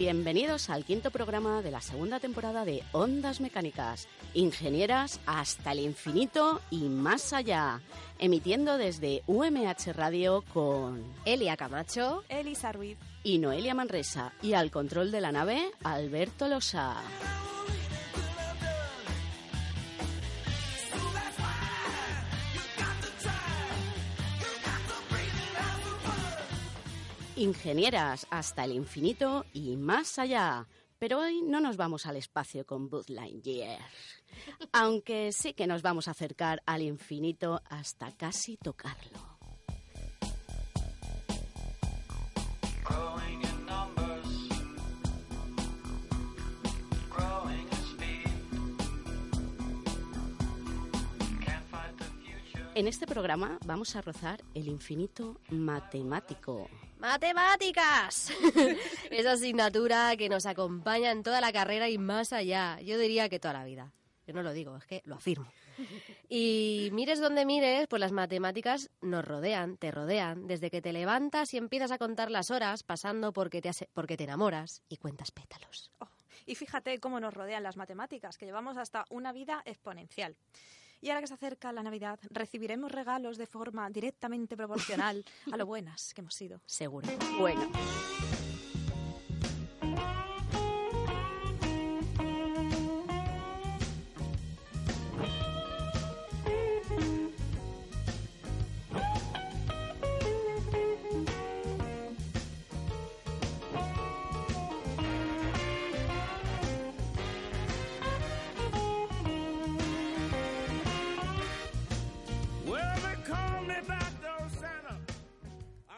Bienvenidos al quinto programa de la segunda temporada de Ondas Mecánicas, ingenieras hasta el infinito y más allá, emitiendo desde UMH Radio con Elia Camacho, Elisa Ruiz y Noelia Manresa y al control de la nave Alberto Losa. Ingenieras hasta el infinito y más allá. Pero hoy no nos vamos al espacio con Buzz Lightyear. Aunque sí que nos vamos a acercar al infinito hasta casi tocarlo. En este programa vamos a rozar el infinito matemático. ¡Matemáticas! Esa asignatura que nos acompaña en toda la carrera y más allá. Yo diría que toda la vida. Yo no lo digo, es que lo afirmo. Y mires donde mires, pues las matemáticas nos rodean, te rodean, desde que te levantas y empiezas a contar las horas, pasando porque te, porque te enamoras y cuentas pétalos. Oh, y fíjate cómo nos rodean las matemáticas, que llevamos hasta una vida exponencial. Y ahora que se acerca la Navidad, recibiremos regalos de forma directamente proporcional a lo buenas que hemos sido. Seguro. Bueno.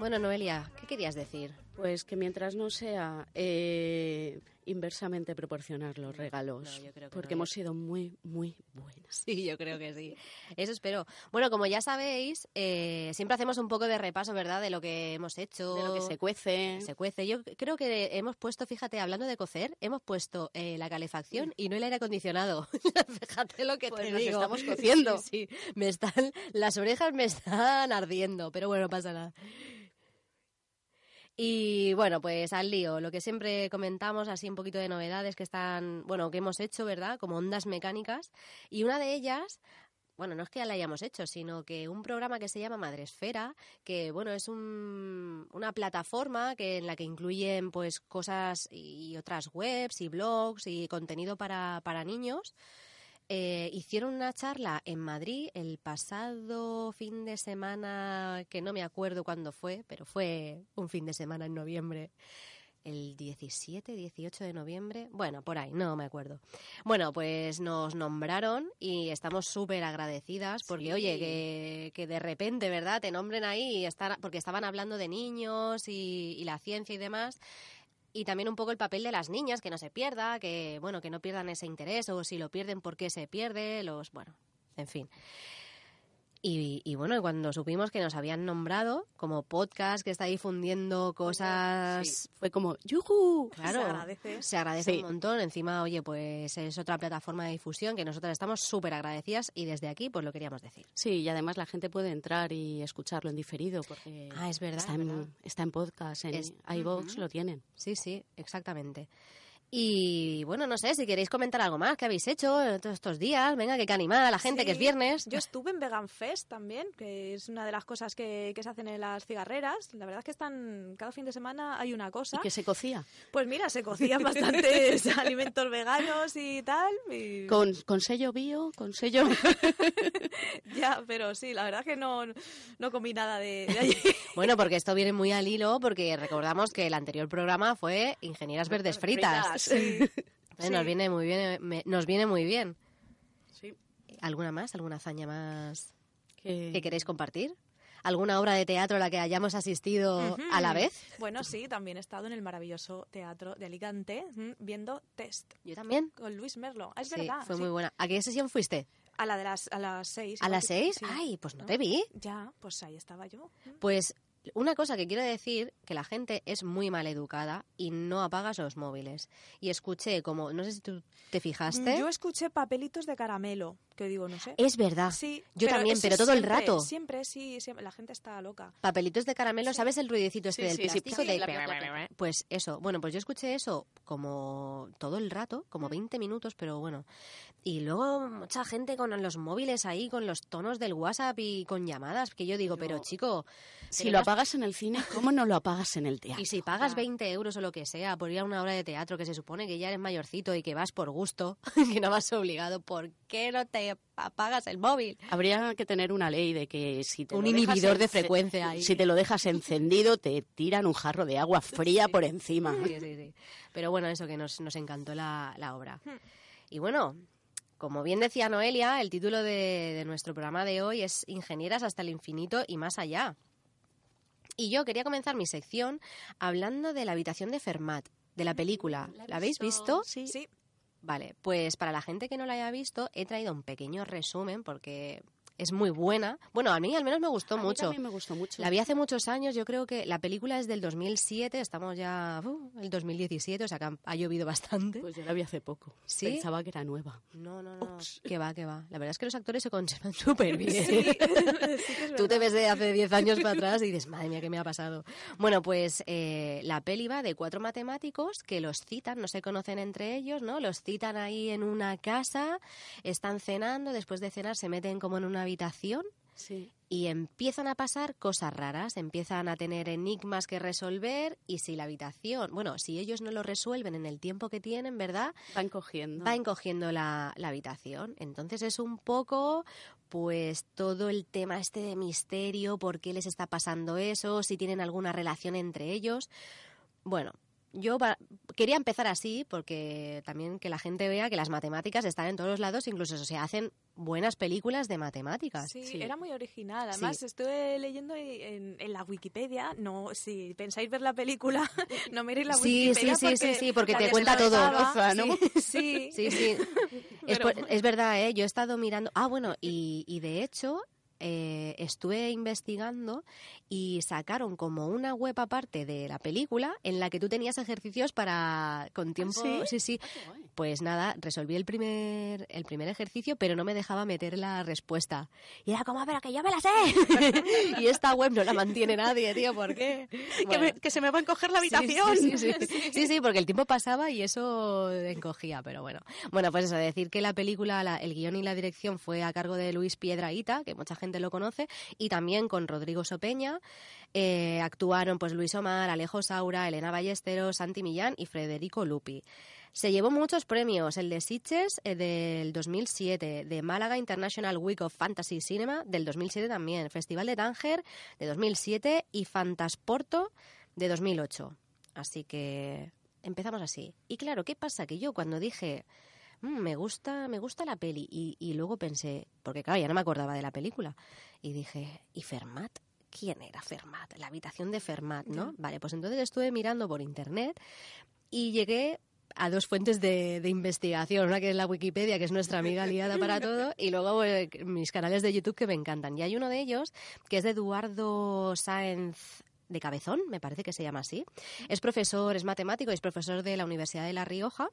Bueno, Noelia, ¿qué querías decir? Pues que mientras no sea eh, inversamente proporcionar los regalos, porque hemos sido muy, muy buenas. Sí, yo creo que sí. Eso espero. Bueno, como ya sabéis, eh, siempre hacemos un poco de repaso, ¿verdad?, de lo que hemos hecho. De lo que se cuece. Se cuece. Yo creo que hemos puesto, fíjate, hablando de cocer, hemos puesto eh, la calefacción y no el aire acondicionado. fíjate lo que pues te nos digo. estamos cociendo. Sí, sí, me están, las orejas me están ardiendo, pero bueno, no pasa nada. Y bueno, pues al lío, lo que siempre comentamos, así un poquito de novedades que están, bueno, que hemos hecho, ¿verdad? Como ondas mecánicas. Y una de ellas, bueno, no es que ya la hayamos hecho, sino que un programa que se llama Madresfera, que bueno, es un, una plataforma que en la que incluyen pues cosas y otras webs y blogs y contenido para, para niños. Eh, hicieron una charla en Madrid el pasado fin de semana, que no me acuerdo cuándo fue, pero fue un fin de semana en noviembre. El 17, 18 de noviembre, bueno, por ahí, no me acuerdo. Bueno, pues nos nombraron y estamos súper agradecidas porque, Sí. oye, que, que de repente, ¿verdad? Te nombren ahí y estar, porque estaban hablando de niños y, y la ciencia y demás y también un poco el papel de las niñas, que no se pierda, que bueno, que no pierdan ese interés o si lo pierden, por qué se pierde, los, bueno, en fin. Y, y bueno, cuando supimos que nos habían nombrado como podcast que está difundiendo cosas, Sí, fue como, ¡yujú! claro, Se agradece. se agradece Sí. un montón. Encima, oye, pues es otra plataforma de difusión que nosotras estamos súper agradecidas y desde aquí pues lo queríamos decir. Sí, y además la gente puede entrar y escucharlo en diferido porque Ah, es verdad, está, es en, verdad. está en podcast, en Es- iVoox Ujú. lo tienen. Sí, sí, exactamente. Y bueno, no sé, si queréis comentar algo más que habéis hecho todos estos días, venga, que, que animada a la gente, que es viernes. Yo estuve en Vegan Fest también, que es una de las cosas que, que se hacen en las cigarreras. La verdad es que están cada fin de semana hay una cosa. ¿Y que se cocía? Pues mira, se cocían bastantes alimentos veganos y tal. y- ¿Con, con sello bio? ¿Con sello...? Ya, pero sí, la verdad que no, no comí nada de, de allí. Bueno, porque esto viene muy al hilo, porque recordamos que el anterior programa fue Ingenieras Verdes Fritas. Sí. Eh, Nos viene muy bien, me- nos viene muy bien. Sí. ¿Alguna más? ¿Alguna hazaña más Que- que queréis compartir? ¿Alguna obra de teatro a la que hayamos asistido a la vez? Bueno, sí, también he estado en el maravilloso teatro de Alicante viendo Test Yo también. con Luis Merlo. Ah, Es sí, verdad. fue sí. muy buena. ¿A qué sesión fuiste? A la de las, a las seis. ¿A las seis? sí. Ay, pues no ¿No? te vi. Ya, pues ahí estaba yo. Pues una cosa que quiero decir, que la gente es muy mal educada y no apagas los móviles. Y escuché como, no sé si tú te fijaste. Yo escuché papelitos de caramelo, que digo, no sé. Es verdad. Sí, yo también, pero todo el rato. Siempre, sí, siempre, la gente está loca. Papelitos de caramelo, Sí. ¿sabes el ruidecito este Sí, del plástico? de-. Pues eso, bueno, pues yo escuché eso como todo el rato, como 20 minutos, pero bueno. Y luego mucha gente con los móviles ahí, con los tonos del WhatsApp y con llamadas, que yo digo, pero, Pero- chico, Si lo apagas en el cine, ¿cómo no lo apagas en el teatro? y si pagas Ya. 20 euros o lo que sea por ir a una obra de teatro que se supone que ya eres mayorcito y que vas por gusto, que no vas obligado, ¿por qué no te apagas el móvil? Habría que tener una ley de que si te Un lo dejas inhibidor de frecuencia ahí. Si te lo dejas encendido, te tiran un jarro de agua fría por encima. Sí, sí, sí. Pero bueno, eso que nos, nos encantó la, la obra. Hmm. Y bueno, como bien decía Noelia, el título de, de nuestro programa de hoy es Ingenieras hasta el infinito y más allá. Y yo quería comenzar mi sección hablando de la habitación de Fermat, de la película. ¿La habéis visto? Sí. Sí, Vale, pues para la gente que no la haya visto, he traído un pequeño resumen porque es muy buena. Bueno, a mí al menos me gustó A mí mucho. también me gustó mucho. La vi hace muchos años, yo creo que la película es del 2007, estamos ya uh, el 2017, o sea que ha, ha llovido bastante. Pues yo la vi hace poco. ¿Sí? Pensaba que era nueva. no, no, no, Ups. que va, que va. La verdad es que los actores se conservan súper bien. sí, sí Tú te ves de hace 10 años para atrás y dices, madre mía, ¿qué me ha pasado? Bueno, pues eh, la peli va de cuatro matemáticos que los citan, no se conocen entre ellos, ¿no? Los citan ahí en una casa, están cenando, después de cenar se meten como en una habitación Sí. y empiezan a pasar cosas raras, empiezan a tener enigmas que resolver y si la habitación, bueno, si ellos no lo resuelven en el tiempo que tienen, ¿verdad? Van cogiendo. Va encogiendo la, la habitación. Entonces es un poco, pues, todo el tema este de misterio, por qué les está pasando eso, si tienen alguna relación entre ellos. Bueno, yo va- quería empezar así porque también que la gente vea que las matemáticas están en todos los lados, incluso se hacen buenas películas de matemáticas. Sí, Sí. era muy original. Además, estuve leyendo en, en la Wikipedia. No, si pensáis ver la película, no miréis la Sí, Wikipedia. sí, sí, sí, sí, porque te cuenta todo. ¿no? Sí, Sí, sí. es, Pero- por- es verdad, ¿eh? Yo he estado mirando. Ah, bueno, y, y de hecho. Eh, estuve investigando y sacaron como una web aparte de la película en la que tú tenías ejercicios para con tiempo ¿sí? sí sí Ah, pues nada resolví el primer el primer ejercicio pero no me dejaba meter la respuesta y era como "Ah, pero que yo me la sé y esta web no la mantiene nadie tío ¿por qué Que, Bueno. me- que se me va a encoger la habitación. Sí sí, sí. Sí, sí, porque el tiempo pasaba y eso encogía, pero bueno. Bueno, pues eso, decir que la película, la- el guion y la dirección fue a cargo de Luis Piedraíta, que mucha gente lo conoce, y también con Rodrigo Sopeña. Eh, actuaron pues Luis Omar, Alejo Saura, Elena Ballesteros, Santi Millán y Federico Lupi. Se llevó muchos premios, el de Sitges eh, del 2007, de Málaga International Week of Fantasy Cinema del 2007 también, Festival de Tánger de 2007 y Fantasporto de 2008. Así que empezamos así. Y claro, ¿qué pasa? Que yo cuando dije, "Mm, me gusta, me gusta la peli, y, y luego pensé, porque claro, ya no me acordaba de la película, y dije, ¿y Fermat? ¿Quién era Fermat? La habitación de Fermat, ¿no? Vale, pues entonces estuve mirando por internet y llegué a dos fuentes de, de investigación, una que es la Wikipedia, que es nuestra amiga aliada para todo, y luego eh, mis canales de YouTube que me encantan. Y hay uno de ellos que es de Eduardo Sáenz de Cabezón, me parece que se llama así. Es profesor, es matemático, es profesor de la Universidad de La Rioja.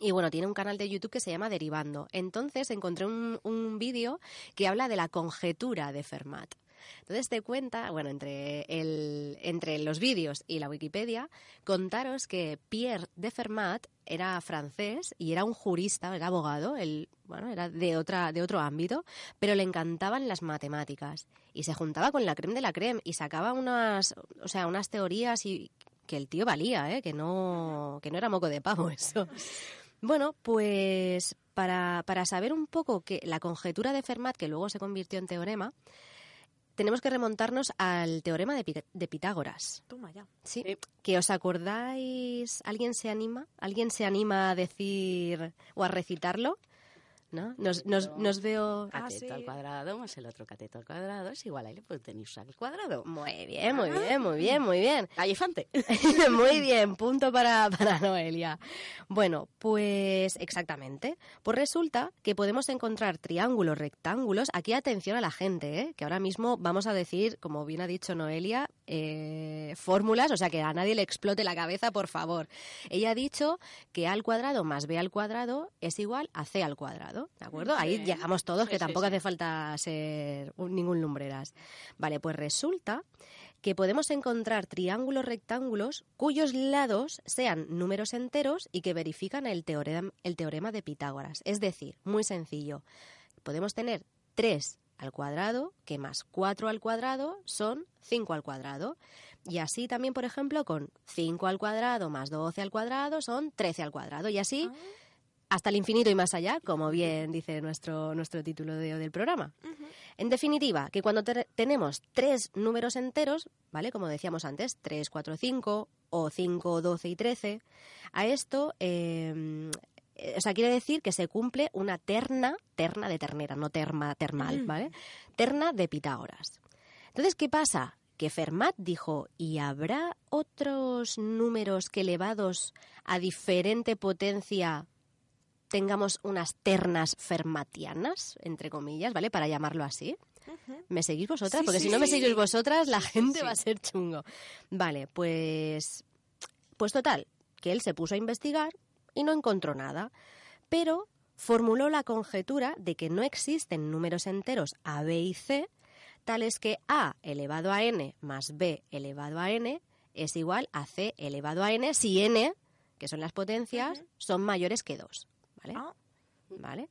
Y bueno, tiene un canal de YouTube que se llama Derivando. Entonces encontré un, un vídeo que habla de la conjetura de Fermat. Entonces te cuenta, bueno, entre, el, entre los vídeos y la Wikipedia, contaros que Pierre de Fermat era francés y era un jurista, era abogado, él, bueno, era de, otra, de otro ámbito, pero le encantaban las matemáticas y se juntaba con la creme de la creme y sacaba unas, o sea, unas teorías y que el tío valía, ¿eh? que, no, que no era moco de pavo eso. Bueno, pues para, para saber un poco que la conjetura de Fermat, que luego se convirtió en teorema, tenemos que remontarnos al teorema de, Pi- de Pitágoras. Toma ya. ¿sí? Sí. ¿Que os acordáis? ¿Alguien se anima? ¿Alguien se anima a decir o a recitarlo? ¿No? Nos, nos, nos veo... Ah, Cateto sí. al cuadrado más el otro cateto al cuadrado es igual a hipotenusa al cuadrado. Muy bien, muy bien, muy bien, muy bien. Gallifante. Muy bien, punto para, para Noelia. Bueno, pues exactamente. Pues resulta que podemos encontrar triángulos, rectángulos. Aquí atención a la gente, ¿eh? que ahora mismo vamos a decir, como bien ha dicho Noelia, eh, fórmulas, o sea que a nadie le explote la cabeza, por favor. Ella ha dicho que A al cuadrado más B al cuadrado es igual a C al cuadrado, ¿de acuerdo? Ahí Sí. llegamos todos, Sí, que tampoco hace falta ser ningún lumbreras. Vale, pues resulta que podemos encontrar triángulos rectángulos cuyos lados sean números enteros y que verifican el teorema, el teorema de Pitágoras. Es decir, muy sencillo, podemos tener 3 al cuadrado, que más 4 al cuadrado son 5 al cuadrado. Y así también, por ejemplo, con 5 al cuadrado más 12 al cuadrado son 13 al cuadrado. Y así hasta el infinito y más allá, como bien dice nuestro, nuestro título de- del programa. En definitiva, que cuando te- tenemos tres números enteros, ¿vale? Como decíamos antes, 3, 4, 5 o 5, 12 y 13, a esto, eh, eh, o sea, quiere decir que se cumple una terna, terna de ternera, no terma, termal, ¿vale? Terna de Pitágoras. Entonces, ¿qué pasa? Que Fermat dijo, ¿y habrá otros números que elevados a diferente potencia tengamos unas ternas fermatianas, entre comillas, ¿vale? Para llamarlo así. ¿Me seguís vosotras? Sí, Porque sí, si no me seguís vosotras, la gente va a ser chungo. Vale, pues. Pues total, que él se puso a investigar y no encontró nada. Pero formuló la conjetura de que no existen números enteros A, B y C, tales que A elevado a n más B elevado a n es igual a C elevado a n si n, que son las potencias, son mayores que 2. ¿Vale? Ah. ¿Vale?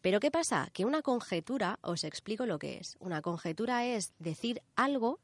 Pero ¿qué pasa? Que una conjetura, os explico lo que es. Una conjetura es decir algo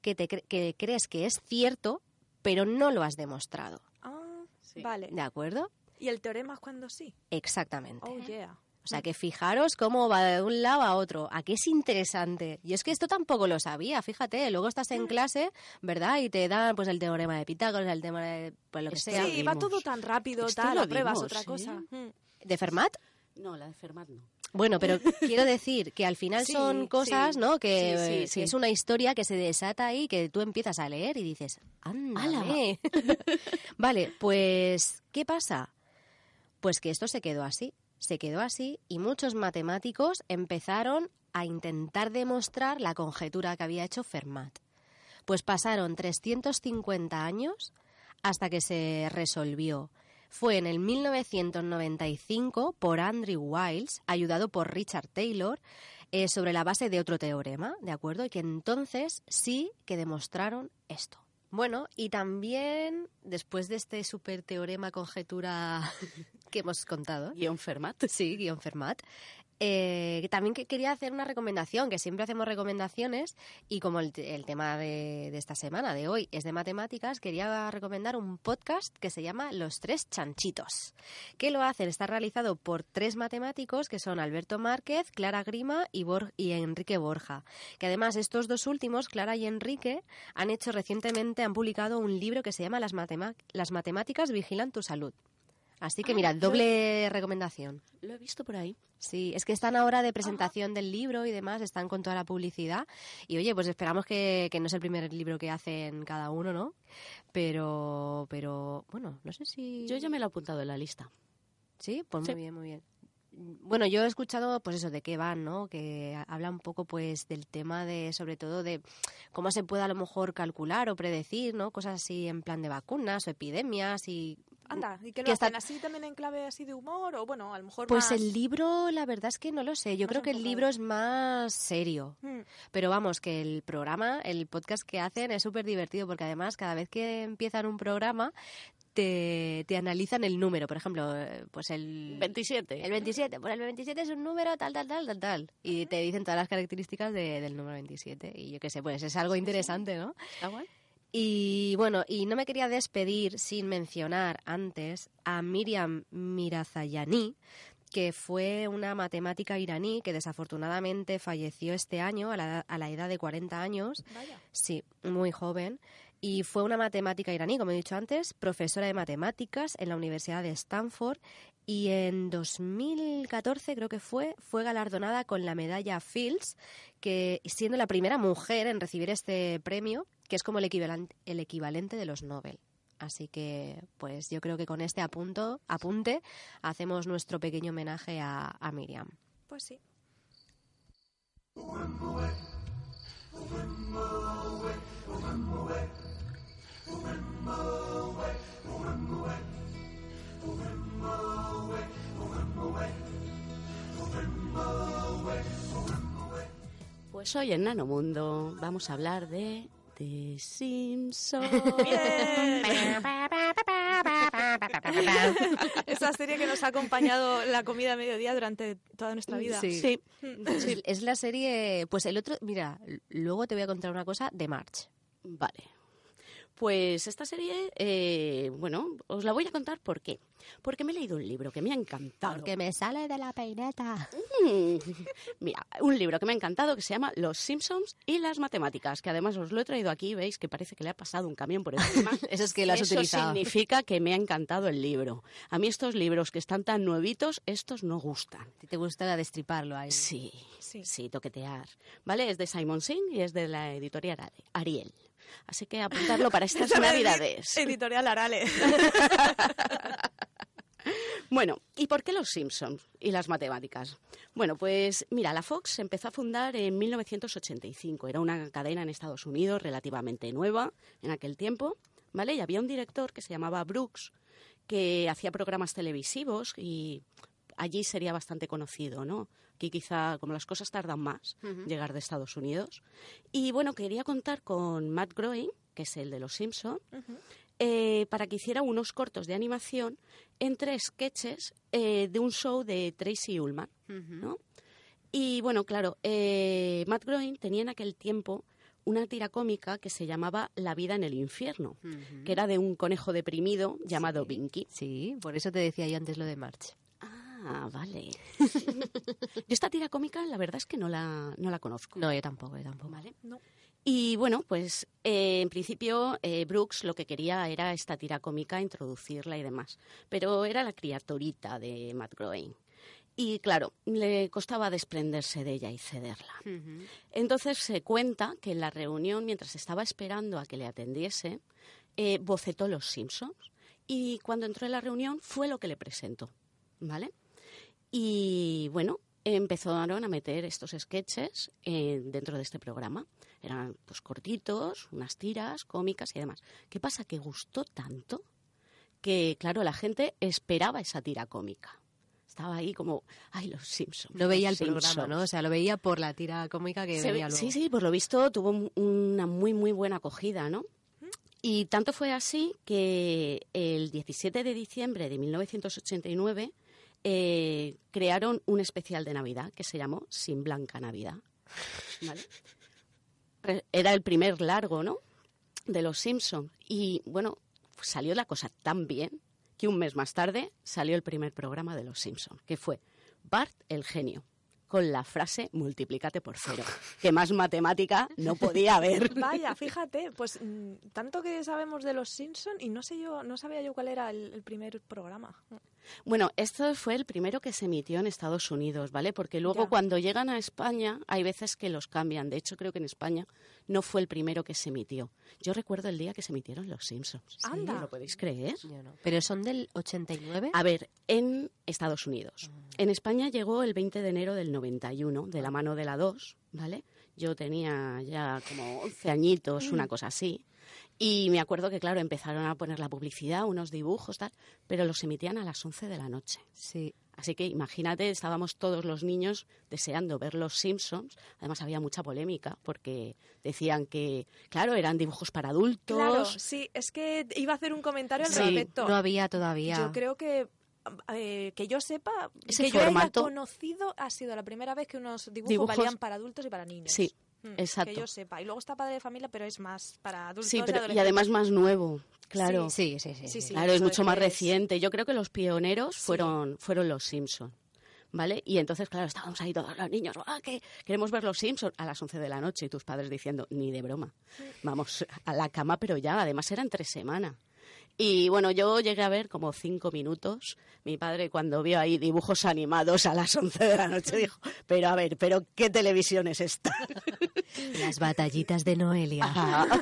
que, te cre- que crees que es cierto, pero no lo has demostrado. Ah, Sí. Vale. ¿De acuerdo? ¿Y el teorema es cuando sí? Exactamente. Oh, yeah. O sea, que fijaros cómo va de un lado a otro. Aquí es interesante. Y es que esto tampoco lo sabía, fíjate. Luego estás en clase, ¿verdad? Y te dan pues el teorema de Pitágoras, el tema de pues, lo que sea. Sí, va todo tan rápido, Esto tal, lo la prueba es vimos, otra ¿sí? cosa. Mm. ¿De Fermat? No, la de Fermat no. Bueno, pero quiero decir que al final Sí, son cosas, sí. ¿no? Que Sí, sí, eh, sí. es una historia que se desata ahí, que tú empiezas a leer y dices, ¡ándale! vale, pues, ¿qué pasa? Pues que esto se quedó así. Se quedó así y muchos matemáticos empezaron a intentar demostrar la conjetura que había hecho Fermat. Pues pasaron 350 años hasta que se resolvió. Fue en el 1995 por Andrew Wiles, ayudado por Richard Taylor, eh, sobre la base de otro teorema, ¿de acuerdo? Y que entonces sí que demostraron esto. Bueno, y también después de este super teorema conjetura que hemos contado, Guión Fermat. Sí, guion Fermat. Eh, también que quería hacer una recomendación, que siempre hacemos recomendaciones y como el, el tema de, de esta semana, de hoy, es de matemáticas, quería recomendar un podcast que se llama Los Tres Chanchitos. que lo hacen? Está realizado por tres matemáticos que son Alberto Márquez, Clara Grima y, Bor- y Enrique Borja. Que además estos dos últimos, Clara y Enrique, han hecho recientemente, han publicado un libro que se llama Las, Matema- Las Matemáticas Vigilan tu Salud. Así que Ah, mira, lo- doble recomendación. Lo he visto por ahí. Sí, es que están ahora de presentación del libro y demás, están con toda la publicidad. Y oye, pues esperamos que, que no es el primer libro que hacen cada uno, ¿no? Pero, pero, bueno, no sé si... Yo ya me lo he apuntado en la lista. Sí, pues Sí. muy bien, muy bien. Bueno, yo he escuchado, pues eso, de qué van, ¿no? Que habla un poco, pues, del tema de, sobre todo, de cómo se puede a lo mejor calcular o predecir, ¿no? Cosas así en plan de vacunas o epidemias y... Anda, ¿y qué lo Que está- hacen así también en clave así de humor? O bueno, a lo mejor Pues más... el libro, la verdad es que no lo sé. Yo Más creo que el libro es más serio. Mm. Pero vamos, que el programa, el podcast que hacen es súper divertido porque además cada vez que empiezan un programa te, te analizan el número. Por ejemplo, eh, pues el... 27. El 27, pues el 27 es un número tal, tal, tal, tal, tal. Y te dicen todas las características de- del número 27. Y yo qué sé, pues es algo interesante, ¿no? ¿Está guay? Y bueno, y no me quería despedir sin mencionar antes a Miriam Mirazayani, que fue una matemática iraní que desafortunadamente falleció este año a la, a la edad de 40 años. Vaya. Sí, muy joven. y fue una matemática iraní, como he dicho antes, profesora de matemáticas en la Universidad de Stanford y en 2014 creo que fue, fue galardonada con la medalla Fields, que siendo la primera mujer en recibir este premio, que es como el equivalente, el equivalente de los Nobel. Así que, pues yo creo que con este apunto, apunte hacemos nuestro pequeño homenaje a, a Miriam. Pues sí. Pues hoy en Nanomundo vamos a hablar de The Simpsons. Esa serie que nos ha acompañado la comida a mediodía durante toda nuestra vida. Sí. Sí, Sí, Es la serie, pues el otro, mira, luego te voy a contar una cosa de March. vale. Pues esta serie, eh, bueno, os la voy a contar por qué. Porque me he leído un libro que me ha encantado. Porque me sale de la peineta. Mm. Mira, un libro que me ha encantado que se llama Los Simpsons y las matemáticas, que además os lo he traído aquí, veis que parece que le ha pasado un camión por encima. Eso es que lo has Eso utilizado. significa que me ha encantado el libro. A mí estos libros que están tan nuevitos, estos no gustan. Te gusta destriparlo ahí. Sí, Sí. sí, toquetear. ¿Vale? Es de Simon Singh y es de la editorial Ariel. Así que apuntarlo para estas navidades. Editorial Arale. Bueno, ¿y por qué los Simpsons y las matemáticas? Bueno, pues mira, la Fox se empezó a fundar en 1985. Era una cadena en Estados Unidos relativamente nueva en aquel tiempo, ¿vale? Y había un director que se llamaba Brooks que hacía programas televisivos y allí sería bastante conocido, ¿no? Aquí quizá, como las cosas tardan más, llegar de Estados Unidos. Y bueno, quería contar con Matt Groening, que es el de Los Simpsons, eh, para que hiciera unos cortos de animación entre sketches eh, de un show de Tracy Ullman, ¿no? Y bueno, claro, eh, Matt Groening tenía en aquel tiempo una tira cómica que se llamaba La vida en el infierno, que era de un conejo deprimido llamado Binky. Sí, por eso te decía yo antes lo de March. Ah, vale. yo esta tira cómica la verdad es que no la, no la conozco. No, yo tampoco, yo tampoco. ¿Vale? No. Y bueno, pues eh, en principio eh, Brooks lo que quería era esta tira cómica, introducirla y demás. Pero era la criaturita de Matt Groening. Y claro, le costaba desprenderse de ella y cederla. Entonces se cuenta que en la reunión, mientras estaba esperando a que le atendiese, eh, bocetó Los Simpsons. Y cuando entró en la reunión fue lo que le presentó. ¿Vale? Y bueno, empezaron a meter estos sketches eh, dentro de este programa. Eran pues cortitos, unas tiras cómicas y demás. ¿Qué pasa? Que gustó tanto que, claro, la gente esperaba esa tira cómica. Estaba ahí como, ay, los Simpsons. No veía el programa, Simpsons". ¿no? O sea, lo veía por la tira cómica que Se veía ve- luego. Sí, sí, por lo visto tuvo un- una muy, muy buena acogida, ¿no? Y tanto fue así que el 17 de diciembre de 1989 eh, crearon un especial de Navidad que se llamó Sin Blanca Navidad. Era el primer largo, ¿no? De los Simpsons. Y bueno, salió la cosa tan bien que un mes más tarde salió el primer programa de los Simpsons, que fue Bart el genio, con la frase multiplícate por cero, que más matemática no podía haber. Vaya, fíjate, pues mm, tanto que sabemos de los Simpson y no sé yo, no sabía yo cuál era el primer programa. Bueno, esto fue el primero que se emitió en Estados Unidos, ¿vale? Porque luego Ya. cuando llegan a España hay veces que los cambian. De hecho, creo que en España no fue el primero que se emitió. Yo recuerdo el día que se emitieron Los Simpsons. Anda. ¿Lo podéis creer? Yo no. Pero son del 89. A ver, en Estados Unidos. Mm. En España llegó el 20 de enero del 91, de la mano de la 2, ¿vale? Yo tenía ya como 11 añitos, Mm. una cosa así. Y me acuerdo que, claro, empezaron a poner la publicidad, unos dibujos, tal, pero los emitían a las 11 de la noche. Sí. Así que imagínate, estábamos todos los niños deseando ver los Simpsons. Además había mucha polémica porque decían que, claro, eran dibujos para adultos. Claro, sí, es que iba a hacer un comentario al Sí, respecto. No había todavía. Yo creo que eh, que yo sepa, Ese que yo haya formato- conocido ha sido la primera vez que unos dibujos, Dibujos- valían para adultos y para niños. Sí, exacto. Que yo sepa. Y luego está Padre de Familia, pero es más para adultos Sí, y pero, y adolescentes. además más nuevo, claro. Sí, sí, sí. Sí, sí. sí. Claro, es mucho más reciente. Yo creo que los pioneros Sí. fueron, fueron los Simpson. ¿vale? Y entonces, claro, estábamos ahí todos los niños, ¡ah, que queremos ver los Simpsons! A las 11 de la noche y tus padres diciendo, ni de broma, vamos a la cama, pero ya, además eran tres semanas. Y bueno, yo llegué a ver como cinco minutos. Mi padre cuando vio ahí dibujos animados a las 11 de la noche dijo, pero a ver, pero ¿qué televisión es esta? Las batallitas de Noelia. Ajá.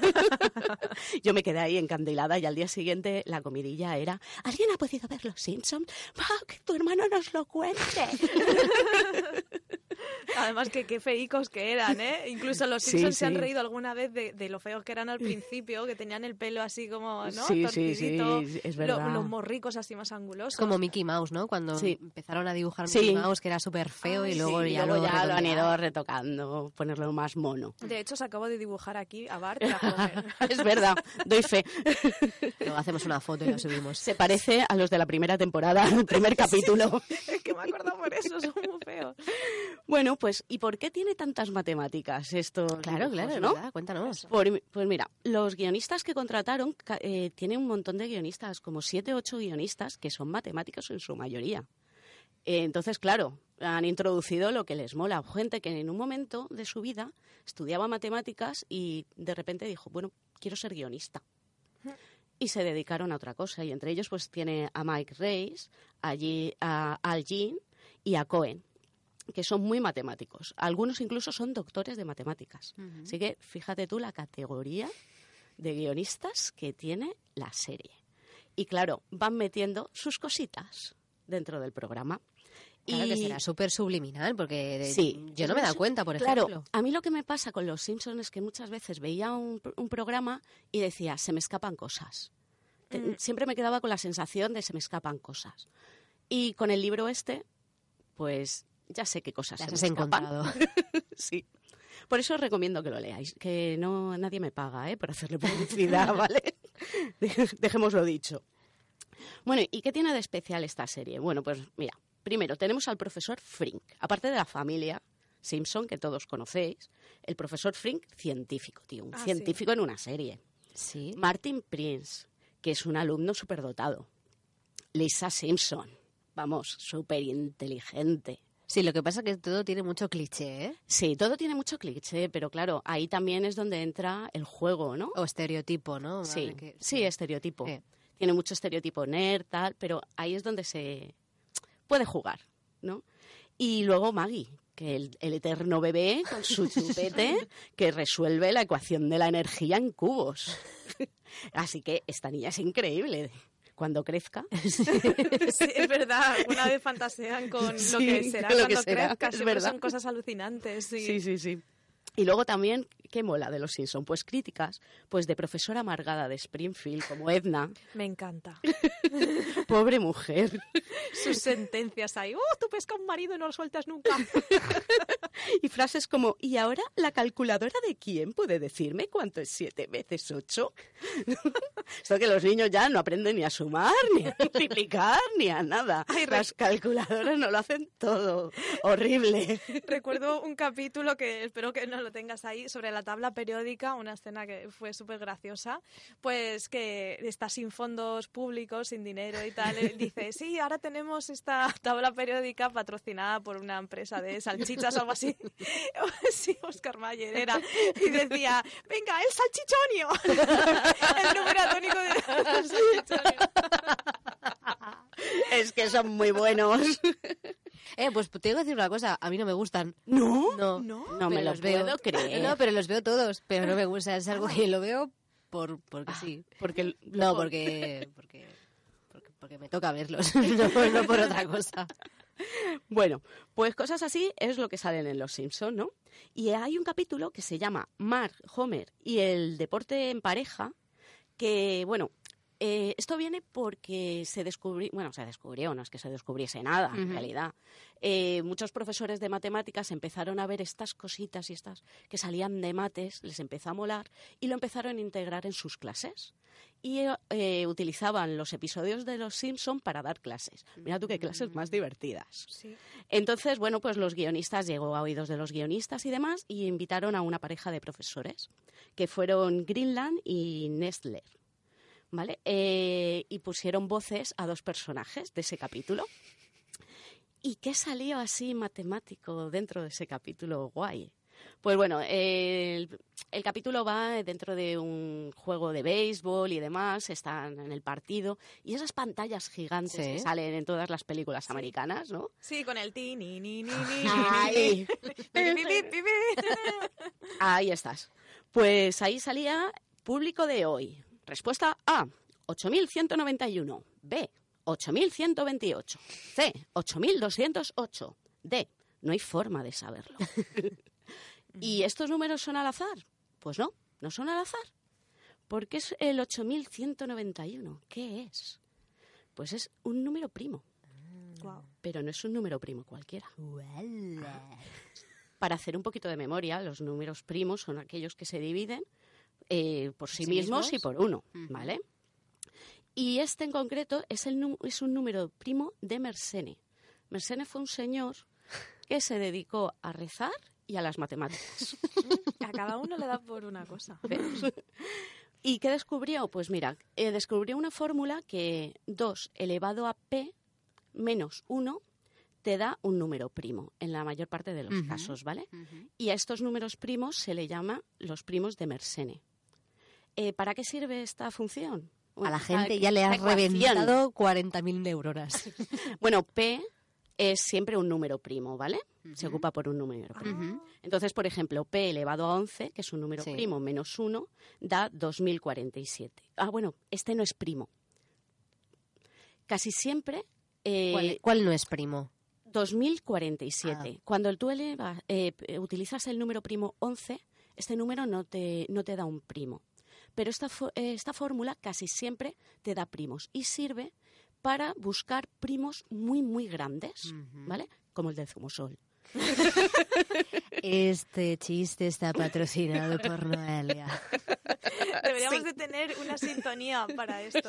Yo me quedé ahí encandilada y al día siguiente la comidilla era, ¿alguien ha podido ver los Simpsons? ¡Va, que tu hermano nos lo cuente! Además, que qué feicos que eran, ¿eh? Incluso los Sí, Simpsons se han sí. reído alguna vez de, de lo feos que eran al principio, que tenían el pelo así como, ¿no? Sí, sí, sí, Torcidito, es lo- verdad. los morricos así más angulosos. Como Mickey Mouse, ¿no? Cuando Sí. empezaron a dibujar Sí. Mickey Mouse, que era súper feo, y luego Sí, ya, luego lo, ya lo han ido retocando, ponerlo más mono. De hecho, se acabo de dibujar aquí a Bart. joven. Es verdad, doy fe. Luego hacemos una foto y la subimos. Se parece a los de la primera temporada, el primer capítulo. es que me acuerdo por eso, son muy feos. Bueno, pues, ¿y por qué tiene tantas matemáticas esto? Claro, claro, ¿no? ¿verdad? Cuéntanos. Por- pues mira, los guionistas que contrataron eh, tienen un montón de guionistas, como siete, ocho guionistas, que son matemáticos en su mayoría. Eh, entonces, claro, han introducido lo que les mola. Gente que en un momento de su vida estudiaba matemáticas y de repente dijo, bueno, quiero ser guionista. Y se dedicaron a otra cosa. Y entre ellos, pues tiene a Mike allí a Al Jean y a Cohen, que son muy matemáticos. Algunos incluso son doctores de matemáticas. Así que fíjate tú la categoría de guionistas que tiene la serie. Y claro, van metiendo sus cositas dentro del programa. Claro que Y- será súper subliminal, porque de- Sí. yo no me he dado cuenta, por Claro, ejemplo. a mí lo que me pasa con los Simpsons es que muchas veces veía un, pr- un programa y decía, se me escapan cosas. Mm. Siempre me quedaba con la sensación de se me escapan cosas. Y con el libro este, pues ya sé qué cosas Las se has encontrado. sí. Por eso os recomiendo que lo leáis, que no nadie me paga ¿eh? por hacerle publicidad, ¿vale? Dej- Dejémoslo dicho. Bueno, ¿y qué tiene de especial esta serie? Bueno, pues mira, primero tenemos al profesor Frink, aparte de la familia Simpson, que todos conocéis, el profesor Frink, científico, tío, un Ah, sí. científico en una serie. Sí. Martin Prince, que es un alumno superdotado. Lisa Simpson, vamos, súper inteligente. Sí, lo que pasa es que todo tiene mucho cliché, ¿eh? Sí, todo tiene mucho cliché, pero claro, ahí también es donde entra el juego, ¿no? O estereotipo, ¿no? sí, Vale, que- sí, estereotipo. Sí. Tiene mucho estereotipo nerd, tal, pero ahí es donde se puede jugar, ¿no? Y luego Maggie, que el, el eterno bebé con su chupete que resuelve la ecuación de la energía en cubos. Así que esta niña es increíble. Cuando crezca, Sí, es verdad. Una vez fantasean con lo que será lo que cuando será, crezca. es Siempre verdad. son cosas alucinantes. Sí. Sí, sí, sí. Y luego también, ¿qué mola de los Simpson? Pues críticas, pues de profesora amargada de Springfield, como Edna, Me encanta. pobre mujer. Sus sentencias ahí. ¡Oh, tú pescas un marido y no lo sueltas nunca! Y frases como, ¿y ahora la calculadora de quién puede decirme cuánto es siete veces ocho? Esto que los niños ya no aprenden ni a sumar, ni a multiplicar, ni a nada. Ay, Las calculadoras no lo hacen todo. Horrible. Recuerdo un capítulo que espero que no lo tengas ahí sobre la tabla periódica, una escena que fue súper graciosa, pues que está sin fondos públicos, sin dinero y tal. Dice, sí, ahora tenemos esta tabla periódica patrocinada por una empresa de salchichas o algo así. Sí, Oscar Mayer era. Y decía, venga, el salchichonio. El número atónico del salchichonio. Es que son muy buenos. Eh, pues te tengo que decir una cosa, a mí no me gustan. ¿No? No, No, No me los veo. creer. No, pero los veo todos, pero no me gusta, es algo que lo veo por porque sí. Porque No, porque porque porque, porque me toca verlos, no, no por otra cosa. Bueno, pues cosas así es lo que salen en Los Simpson, ¿no? Y hay un capítulo que se llama Mark, Homer y el deporte en pareja, que, bueno, eh, esto viene porque se descubrió, bueno, se descubrió, no es que se descubriese nada, en realidad. Eh, muchos profesores de matemáticas empezaron a ver estas cositas y estas que salían de mates, les empezó a molar y lo empezaron a integrar en sus clases. Y eh, eh, utilizaban los episodios de Los Simpson para dar clases. Mira tú qué clases más divertidas. Sí. Entonces, bueno, pues los guionistas, llegó a oídos de los guionistas y demás, y invitaron a una pareja de profesores, que fueron Greenland y Nestler, ¿vale? Eh, y pusieron voces a dos personajes de ese capítulo. ¿Y qué salió así matemático dentro de ese capítulo guay? Pues bueno, el, el capítulo va dentro de un juego de béisbol y demás, están en el partido, y esas pantallas gigantes Sí. que salen en todas las películas americanas, ¿no? Sí, con el ti, ni, ni, ni, ni, Ahí. Ahí estás. Pues ahí salía público de hoy. Respuesta A, 8.191. B, 8.128. C, 8.208. D, no hay forma de saberlo. ¿Y estos números son al azar? Pues no, no son al azar. Porque es el 8.191. ¿Qué es? Pues es un número primo, Guau. pero no es un número primo cualquiera. Para hacer un poquito de memoria, los números primos son aquellos que se dividen eh, por sí, sí mismos, y por uno. ¿vale? Y este en concreto es, el, nu- es un número primo de Mersenne. Mersenne fue un señor que se dedicó a rezar y a las matemáticas. A cada uno le da por una cosa. ¿ves? ¿Y qué descubrió? Pues mira, eh, descubrió una fórmula que 2 elevado a p menos 1 te da un número primo, en la mayor parte de los casos, ¿vale? Y a estos números primos se le llama los primos de Mersenne. Eh, ¿Para qué sirve esta función? A la gente ya le has reventado 40.000 neuronas. Bueno, P es siempre un número primo, ¿vale? Se ocupa por un número primo. Entonces, por ejemplo, P elevado a 11, que es un número Sí. primo, menos 1, da 2047. Ah, bueno, este no es primo. Casi siempre... eh, ¿Cuál, cuál no es primo? 2047. Ah. Cuando tú elevas, eh, utilizas el número primo 11, este número no te, no te da un primo. Pero esta, eh, esta fórmula casi siempre te da primos y sirve para buscar primos muy, muy grandes. ¿vale? Como el del zumosol. Este chiste está patrocinado por Noelia. Deberíamos de tener una sintonía para esto.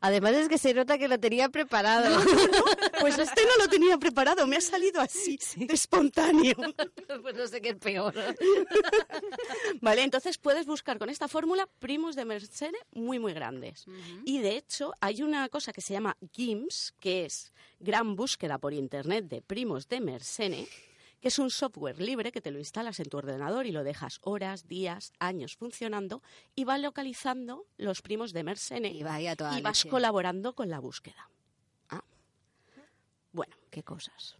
Además es que se nota que lo tenía preparado. Pues este no lo tenía preparado, me ha salido así, de espontáneo. pues no sé qué es peor. Vale, entonces puedes buscar con esta fórmula primos de Mersenne muy, muy grandes. Y de hecho, hay una cosa que se llama GIMS, que es Gran Búsqueda por Internet de Primos de Mersenne, que es un software libre que te lo instalas en tu ordenador y lo dejas horas, días, años funcionando y va localizando los primos de Mersenne Y vaya toda y vas leche. colaborando con la búsqueda. Ah. Bueno, Qué cosas.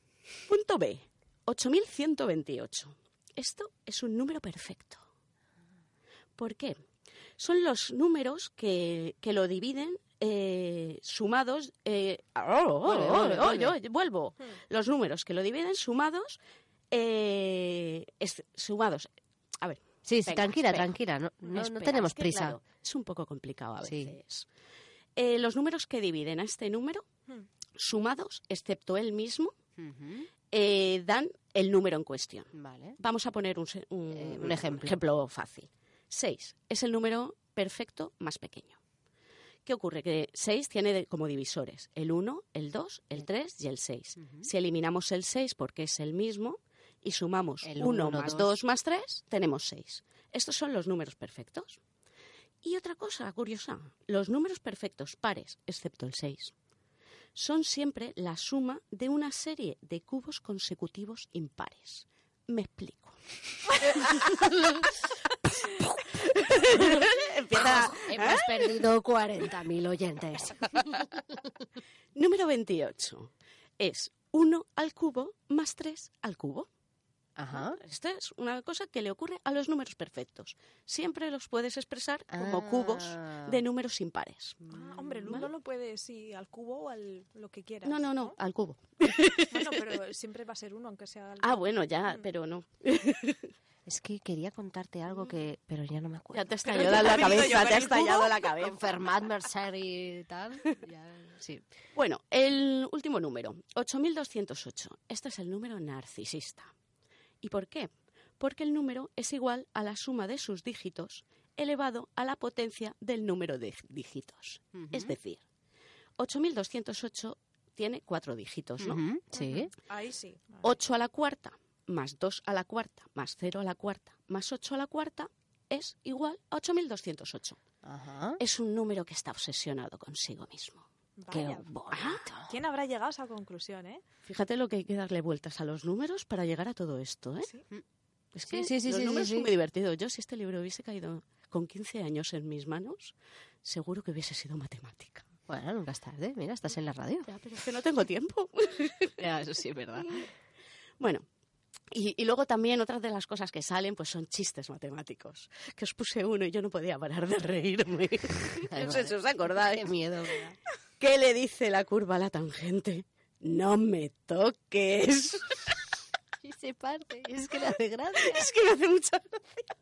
punto B, 8128. Esto es un número perfecto. ¿Por qué? Son los números que, que lo dividen eh, sumados. eh, oh, oh, oh, vuelvo. Los números que lo dividen sumados. Eh, es- sumados. A ver. Sí, sí, Venga, tranquila, espera. tranquila. No, no- no Espera, tenemos es que, prisa. claro, es un poco complicado a Sí. veces. Eh, los números que dividen a este número, Hmm. sumados, excepto él mismo, eh, dan el número en cuestión. Vale. Vamos a poner un, se- un- Eh, un ejemplo. ejemplo fácil. 6 es el número perfecto más pequeño. ¿Qué ocurre? Que 6 tiene de- como divisores el 1, el 2, el 3 y el 6. Si eliminamos el 6 porque es el mismo y sumamos El 1 uno, más dos. 2 más 3, tenemos 6. Estos son los números perfectos. Y otra cosa curiosa, los números perfectos pares, excepto el 6, son siempre la suma de una serie de cubos consecutivos impares. Me explico. Empieza. Hemos perdido 40.000 oyentes. Número 28 es 1 al cubo más 3 al cubo. Ajá. Esta es una cosa que le ocurre a los números perfectos. Siempre los puedes expresar como Ah. cubos de números impares. Ah, hombre, el uno lo puedes ir al cubo o al lo que quieras. No, no, no, al cubo. Bueno, pero siempre va a ser uno, aunque sea al Ah, bueno, ya, pero no. Es que quería contarte algo que... Pero ya no me acuerdo. Ya te ha estallado la cabeza, te ha estallado la cabeza. Fermat, Mercer y tal. ya- sí. Bueno, el último número, 8208. Este es el número narcisista. ¿Y por qué? Porque el número es igual a la suma de sus dígitos elevado a la potencia del número de dígitos. Es decir, 8208 tiene cuatro dígitos, ¿no? Sí. Ahí sí. Vale. 8 a la cuarta más 2 a la cuarta más 0 a la cuarta más 8 a la cuarta es igual a 8208. Ajá. Es un número que está obsesionado consigo mismo. Qué Vaya. bonito. ¿Quién habrá llegado a esa conclusión, eh? Fíjate lo que hay que darle vueltas a los números para llegar a todo esto, ¿eh? Sí. Es Sí, que sí, sí, los sí, sí, números sí. son muy divertidos. Yo si este libro hubiese caído con 15 años en mis manos, seguro que hubiese sido matemática. Bueno, nunca es tarde. Mira, estás en la radio. Ya, pero es que no tengo tiempo. ya, eso sí es verdad. Bueno, y, y luego también otras de las cosas que salen pues son chistes matemáticos. Que os puse uno y yo no podía parar de reírme. no sé si os acordáis. Qué miedo. me da. ¿Qué le dice la curva a la tangente? No me toques. Y se parte. Es que le hace gracia. es que me hace mucha gracia.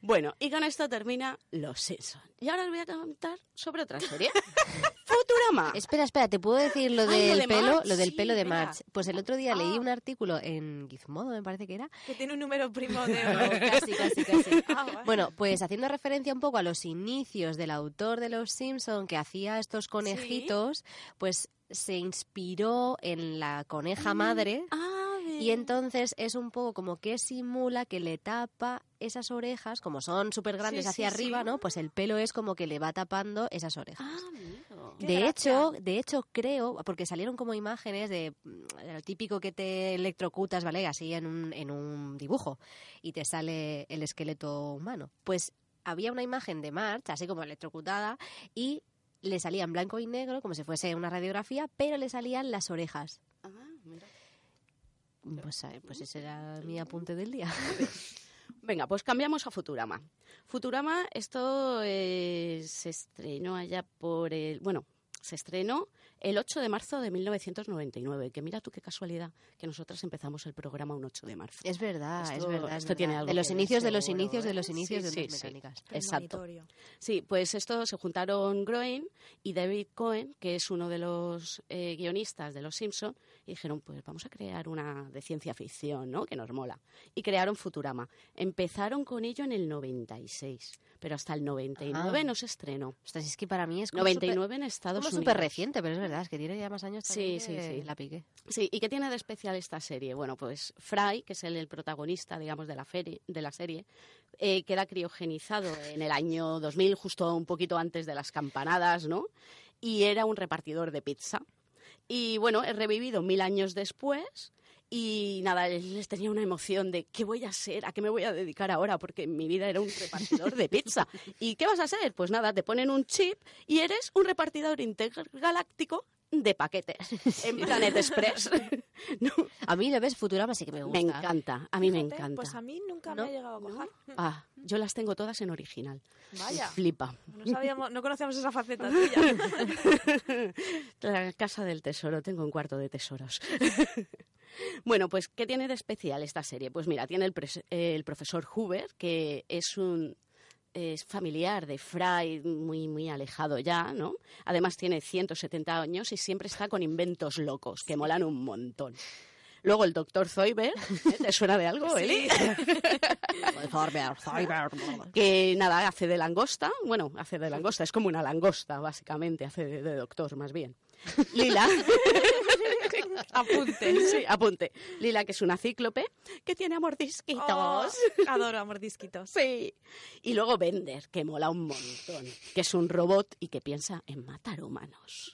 Bueno, y con esto termina Los Simpson. Y ahora os voy a contar sobre otra serie. Futurama. Espera, espera, ¿te puedo decir lo Ay, lo del de pelo? March, lo del sí, pelo de. March. Pues el otro día leí Ah. un artículo en Gizmodo, me parece que era. Que tiene un número primo de oro. casi, casi, casi. Ah, bueno. Bueno, pues haciendo referencia un poco a los inicios del autor de Los Simpson que hacía estos conejitos, pues se inspiró en la coneja madre Ah, y entonces es un poco como que simula que le tapa esas orejas, como son súper grandes Sí, hacia sí, sí. arriba, ¿no? Pues el pelo es como que le va tapando esas orejas. Ah, De gracia. hecho, de hecho creo, porque salieron como imágenes de mm, lo típico que te electrocutas, ¿vale? Así en un, en un dibujo y te sale el esqueleto humano. Pues había una imagen de March, así como electrocutada, y le salía en blanco y negro, como si fuese una radiografía, pero le salían las orejas. Ah, mira. Pues, eh, pues ese era mi apunte del día. Venga, pues cambiamos a Futurama. Futurama, esto eh, se estrenó allá por el... Bueno, se estrenó el 8 de marzo de 1999, que mira tú qué casualidad que nosotras empezamos el programa un 8 de marzo. Es verdad, Esto- es verdad. es esto tiene verdad. algo de los inicios, de los inicios, de ¿eh? los inicios Sí, de las sí. mecánicas. Exacto. Sí, pues esto se juntaron Groen y David Cohen, que es uno de los eh, guionistas de Los Simpson, y dijeron, pues vamos a crear una de ciencia ficción, ¿no? Que nos mola. Y crearon Futurama. Empezaron con ello en el 96, pero hasta el 99 Ah. no se estrenó. Ostras, es que para mí es como 99 en súper- Estados como Unidos. súper reciente, pero es verdad, es que tiene ya más años Sí, sí, sí. la piqué. Sí, ¿y qué tiene de especial esta serie? Bueno, pues Fry, que es el, el protagonista, digamos, de la, ferie- de la serie, eh, queda criogenizado en el año 2000, justo un poquito antes de las campanadas, ¿no? Y era un repartidor de pizza. Y bueno, he revivido mil años después y nada, les tenía una emoción de ¿qué voy a ser? ¿A qué me voy a dedicar ahora? Porque mi vida era un repartidor de pizza. ¿Y qué vas a ser? Pues nada, te ponen un chip y eres un repartidor intergaláctico de paquetes en Planet Express. No, A mí, lo ves, Futurama sí que me gusta. me encanta, a mí me Fíjate, encanta. Pues a mí nunca ¿No? me ha llegado a cojar. Ah, yo las tengo todas en original. Vaya. Flipa. No sabíamos, no conocíamos esa faceta tuya. La casa del tesoro, tengo un cuarto de tesoros. Bueno, pues, ¿qué tiene de especial esta serie? Pues mira, tiene el, profesor Hoover, que es un es familiar de Fry, muy, muy alejado ya, ¿no? Además tiene 170 años y siempre está con inventos locos, que molan un montón. Luego el doctor Zoiber, ¿eh? ¿te suena de algo, Eli? que nada, hace de langosta, bueno, hace de langosta, es como una langosta, básicamente, hace de, de doctor, más bien. Lila, apunte, sí, apunte. Lila, que es una cíclope, que tiene amordisquitos. Oh, adoro a mordisquitos. Sí. Y luego Bender, que mola un montón, que es un robot y que piensa en matar humanos,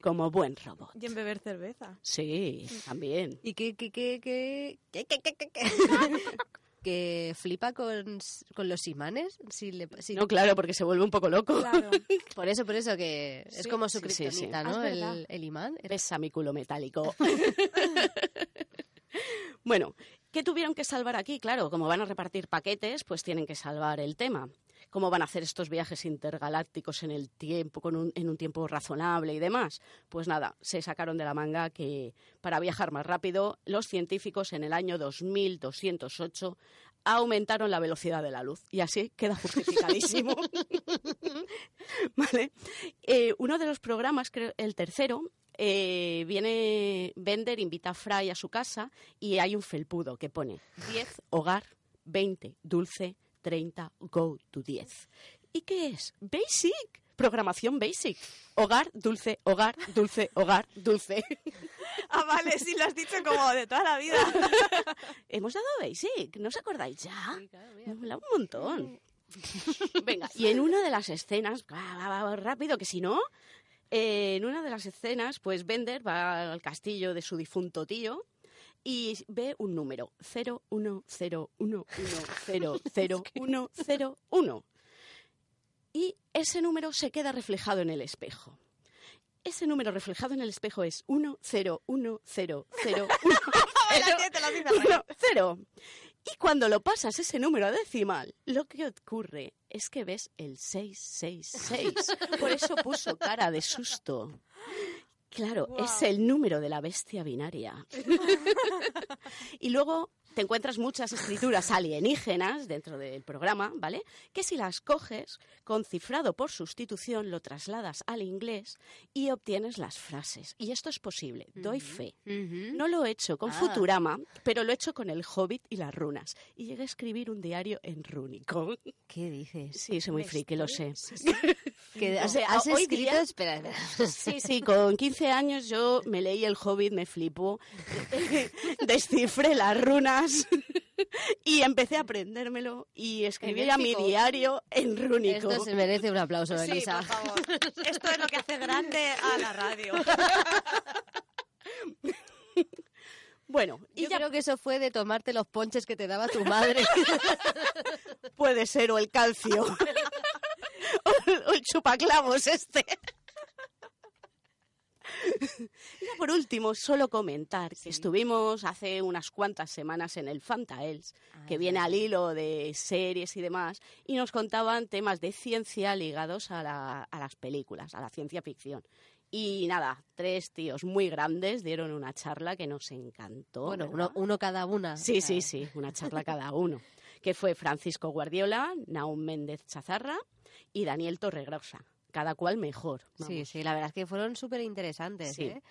como buen robot. Y en beber cerveza. Sí, también. Y que, que, que, que, que, que, que, que, flipa con, con los imanes. Si le, si- No, claro, porque se vuelve un poco loco. Claro. Por eso, por eso que es Sí, como su sí, sí, sí. kriptonita, Ah, ¿no? el, el imán. Pesa mi culo metálico. bueno, ¿qué tuvieron que salvar aquí? Claro, como van a repartir paquetes, pues tienen que salvar el tema. ¿Cómo van a hacer estos viajes intergalácticos en el tiempo, con un- en un tiempo razonable y demás? Pues nada, se sacaron de la manga que para viajar más rápido, los científicos en el año 2208 aumentaron la velocidad de la luz. Y así queda justificadísimo. ¿Vale? Eh, uno de los programas, creo, el tercero, eh, viene Bender, invita a Fry a su casa y hay un felpudo que pone 10 hogar, 20 dulce, 30 go to 10. ¿Y qué es? Basic. Programación basic. Hogar, dulce, hogar, dulce, hogar, dulce. Ah, vale, sí, lo has dicho como de toda la vida. Hemos dado basic, ¿no os acordáis ya? Mola un montón. Venga, y en una de las escenas, va, va, va, rápido, que si no, eh, en una de las escenas, pues Bender va al castillo de su difunto tío y ve un número, 01011000101. Y ese número se queda reflejado en el espejo. Ese número reflejado en el espejo es 1010001. Y cuando lo pasas ese número a decimal, lo que ocurre es que ves el 666. Por eso puso cara de susto. Claro, es el número de la bestia binaria. y luego te encuentras muchas escrituras alienígenas dentro del programa, ¿vale? Que si las coges, con cifrado por sustitución, lo trasladas al inglés y obtienes las frases. Y esto es posible, doy fe. No lo he hecho con Ah. Futurama, pero lo he hecho con el Hobbit y las runas. Y llegué a escribir un diario en rúnico. ¿Qué dices? Sí, soy muy friki, lo sé. Que has, hoy escrito, día- espera, espera. Sí, sí, con 15 años yo me leí el Hobbit, me flipó, descifré las runas y empecé a aprendérmelo y escribía mi épico. diario en rúnico. Esto se merece un aplauso, Sí, por favor. Esto es lo que hace grande a la radio. Bueno, y Yo ya creo que eso fue de tomarte los ponches que te daba tu madre. puede ser o el calcio o, el- o el chupaclavos este. Y ya por último, solo comentar que estuvimos hace unas cuantas semanas en el Fantaels, que viene al hilo de series y demás, y nos contaban temas de ciencia ligados a, la- a las películas, a la ciencia ficción. Y nada, tres tíos muy grandes dieron una charla que nos encantó. bueno, uno cada una. Sí, sí, sí, una charla cada uno. Que fue Francisco Guardiola, Naum Méndez Chazarra y Daniel Torregrosa. Cada cual mejor. Sí, vamos. sí, la verdad es que fueron súper interesantes. Sí. ¿eh?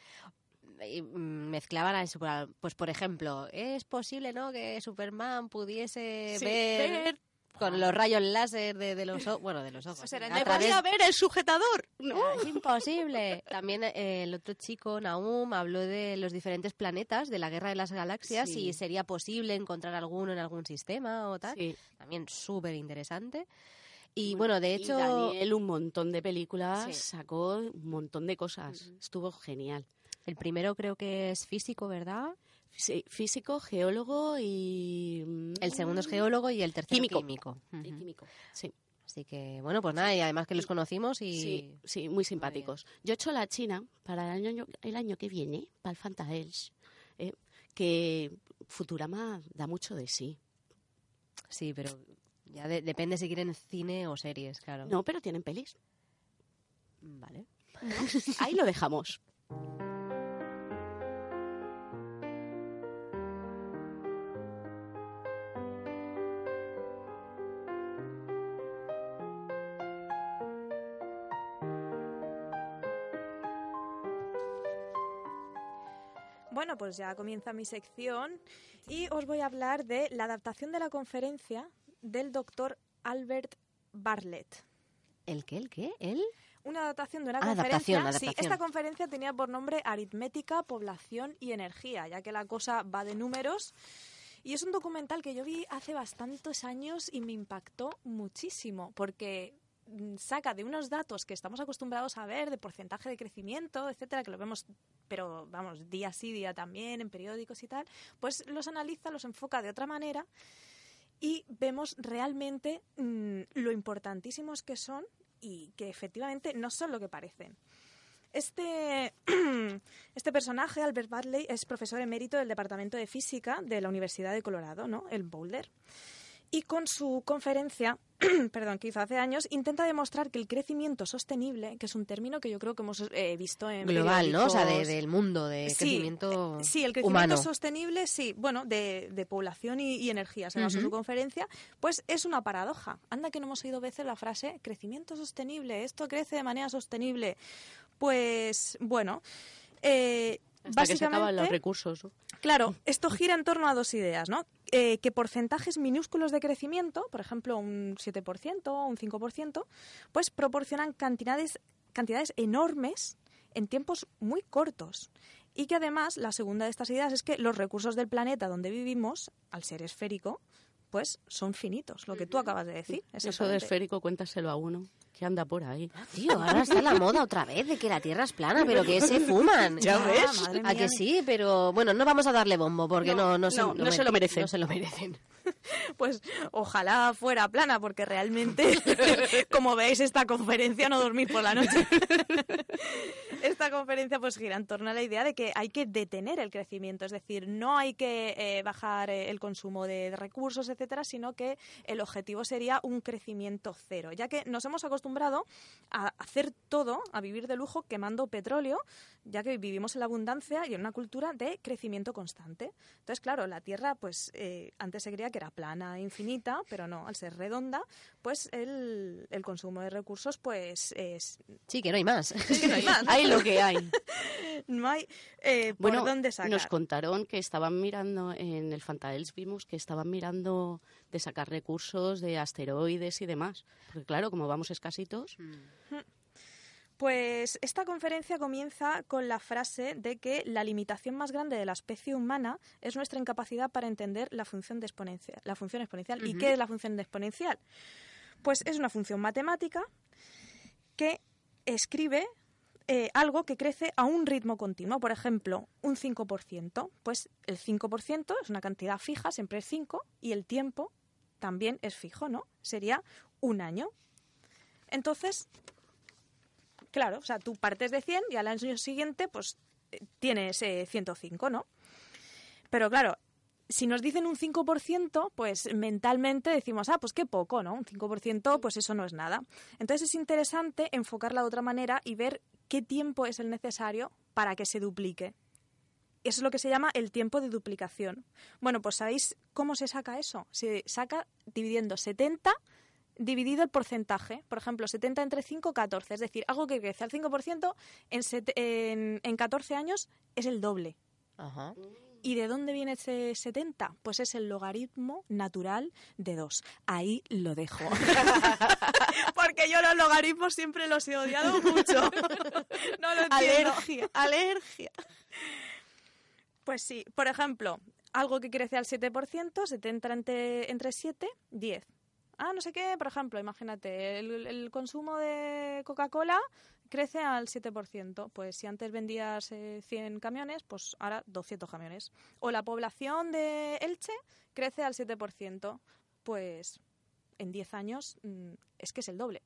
Y, mm, mezclaban a eso, pues por ejemplo, es posible, ¿no? Que Superman pudiese Sí, ver, ver- con los rayos láser de, de los ojos, bueno, de los ojos. será a el de través- ¿Podía ver el sujetador? No. Ah, Es imposible. También eh, el otro chico, Naum, habló de los diferentes planetas, de la guerra de las galaxias, Sí. y sería posible encontrar alguno en algún sistema o tal. Sí. También súper interesante. Y bueno, de hecho, Daniel un montón de películas, Sí. sacó un montón de cosas. Estuvo genial. el primero creo que es físico, ¿verdad? Sí, físico, geólogo y... mm, El segundo es geólogo y el tercero Químico. químico. Ujú. químico. Sí. Así que, bueno, pues nada, y además que los conocimos y... Sí, sí, muy simpáticos. Yo he hecho la China para el año, el año que viene, para el Fantaels, eh, que Futurama da mucho de sí. Sí, pero ya de- depende si quieren cine o series, claro. No, pero tienen pelis. Vale. Ahí lo dejamos. Bueno, pues ya comienza mi sección y os voy a hablar de la adaptación de la conferencia del doctor Albert Bartlett. ¿El qué? ¿El qué? ¿El? Una adaptación de una Ah, conferencia. adaptación, Sí, adaptación. esta conferencia tenía por nombre Aritmética, Población y Energía, ya que la cosa va de números. Y es un documental que yo vi hace bastantes años y me impactó muchísimo, porque mm, saca de unos datos que estamos acostumbrados a ver, de porcentaje de crecimiento, etcétera, que lo vemos, pero vamos, día sí, día también, en periódicos y tal, pues los analiza, los enfoca de otra manera y vemos realmente mm, lo importantísimos que son y que efectivamente no son lo que parecen. Este, este personaje, Albert Bartley, es profesor emérito del Departamento de Física de la Universidad de Colorado, ¿no? El Boulder. Y con su conferencia, perdón, que hizo hace años, intenta demostrar que el crecimiento sostenible, que es un término que yo creo que hemos eh, visto en Global, ¿no? O sea, de- del mundo, de Sí, crecimiento eh, Sí, el crecimiento humano. sostenible, sí, bueno, de, de población y, y energía, se basó Ujú. su conferencia, pues es una paradoja. Anda que no hemos oído veces la frase crecimiento sostenible, esto crece de manera sostenible. Pues, bueno, eh, Hasta que se acaban los recursos. ¿no? Claro, esto gira en torno a dos ideas, ¿no? Eh, que porcentajes minúsculos de crecimiento, por ejemplo, un 7% o un 5%, pues proporcionan cantidades, cantidades enormes en tiempos muy cortos. Y que además, la segunda de estas ideas es que los recursos del planeta donde vivimos, al ser esférico, pues son finitos, lo que tú acabas de decir. Eso de esférico, cuéntaselo a uno que anda por ahí. Tío, ahora está la moda otra vez de que la Tierra es plana, pero que se fuman. Ya Ah, ves. A que sí, pero bueno, no vamos a darle bombo porque no, No, no, se, no, no se lo merecen. No se lo merecen. Pues ojalá fuera plana, porque realmente, como veis, esta conferencia no dormir por la noche. Esta conferencia pues gira en torno a la idea de que hay que detener el crecimiento, es decir, no hay que eh, bajar eh, el consumo de recursos, etcétera, sino que el objetivo sería un crecimiento cero, ya que nos hemos acostumbrado a hacer todo, a vivir de lujo quemando petróleo, ya que vivimos en la abundancia y en una cultura de crecimiento constante. Entonces, claro, la Tierra, pues eh, antes se creía que era plana e infinita, pero no, al ser redonda, pues el, el consumo de recursos, pues es, Sí, que no hay más. es que no hay más. Hay lo que hay. No hay eh, por Bueno, dónde sacar. nos contaron que estaban mirando en el Fantaels, vimos que estaban mirando de sacar recursos de asteroides y demás. Porque claro, como vamos escasitos, Pues esta conferencia comienza con la frase de que la limitación más grande de la especie humana es nuestra incapacidad para entender la función, de exponencial, la función exponencial. ¿Y qué es la función de exponencial? Pues es una función matemática que escribe eh, algo que crece a un ritmo continuo. Por ejemplo, un 5%. Pues el 5% es una cantidad fija, siempre es 5, y el tiempo también es fijo, ¿no? Sería un año. Entonces, Claro, o sea, tú partes de 100 y al año siguiente pues eh, tienes eh, 105, ¿no? Pero claro, si nos dicen un 5%, pues mentalmente decimos, ah, pues qué poco, ¿no? Un 5%, pues eso no es nada. Entonces es interesante enfocarla de otra manera y ver qué tiempo es el necesario para que se duplique. Eso es lo que se llama el tiempo de duplicación. Bueno, pues ¿sabéis cómo se saca eso? Se saca dividiendo 70 dividido el porcentaje. Por ejemplo, 70 entre 5, 14. Es decir, algo que crece al 5% en, en, en 14 años es el doble. Ajá. ¿Y de dónde viene ese 70? Pues es el logaritmo natural de 2. Ahí lo dejo. Porque yo los logaritmos siempre los he odiado mucho. no lo entiendo. Alergia. Alergia. Pues sí, por ejemplo, algo que crece al 7%, 70 entre, entre 7, 10. Ah, no sé qué, por ejemplo, imagínate, el, el consumo de Coca-Cola crece al 7%. Pues si antes vendías eh, 100 camiones, pues ahora 200 camiones. O la población de Elche crece al 7%. Pues en 10 años mm, es que es el doble.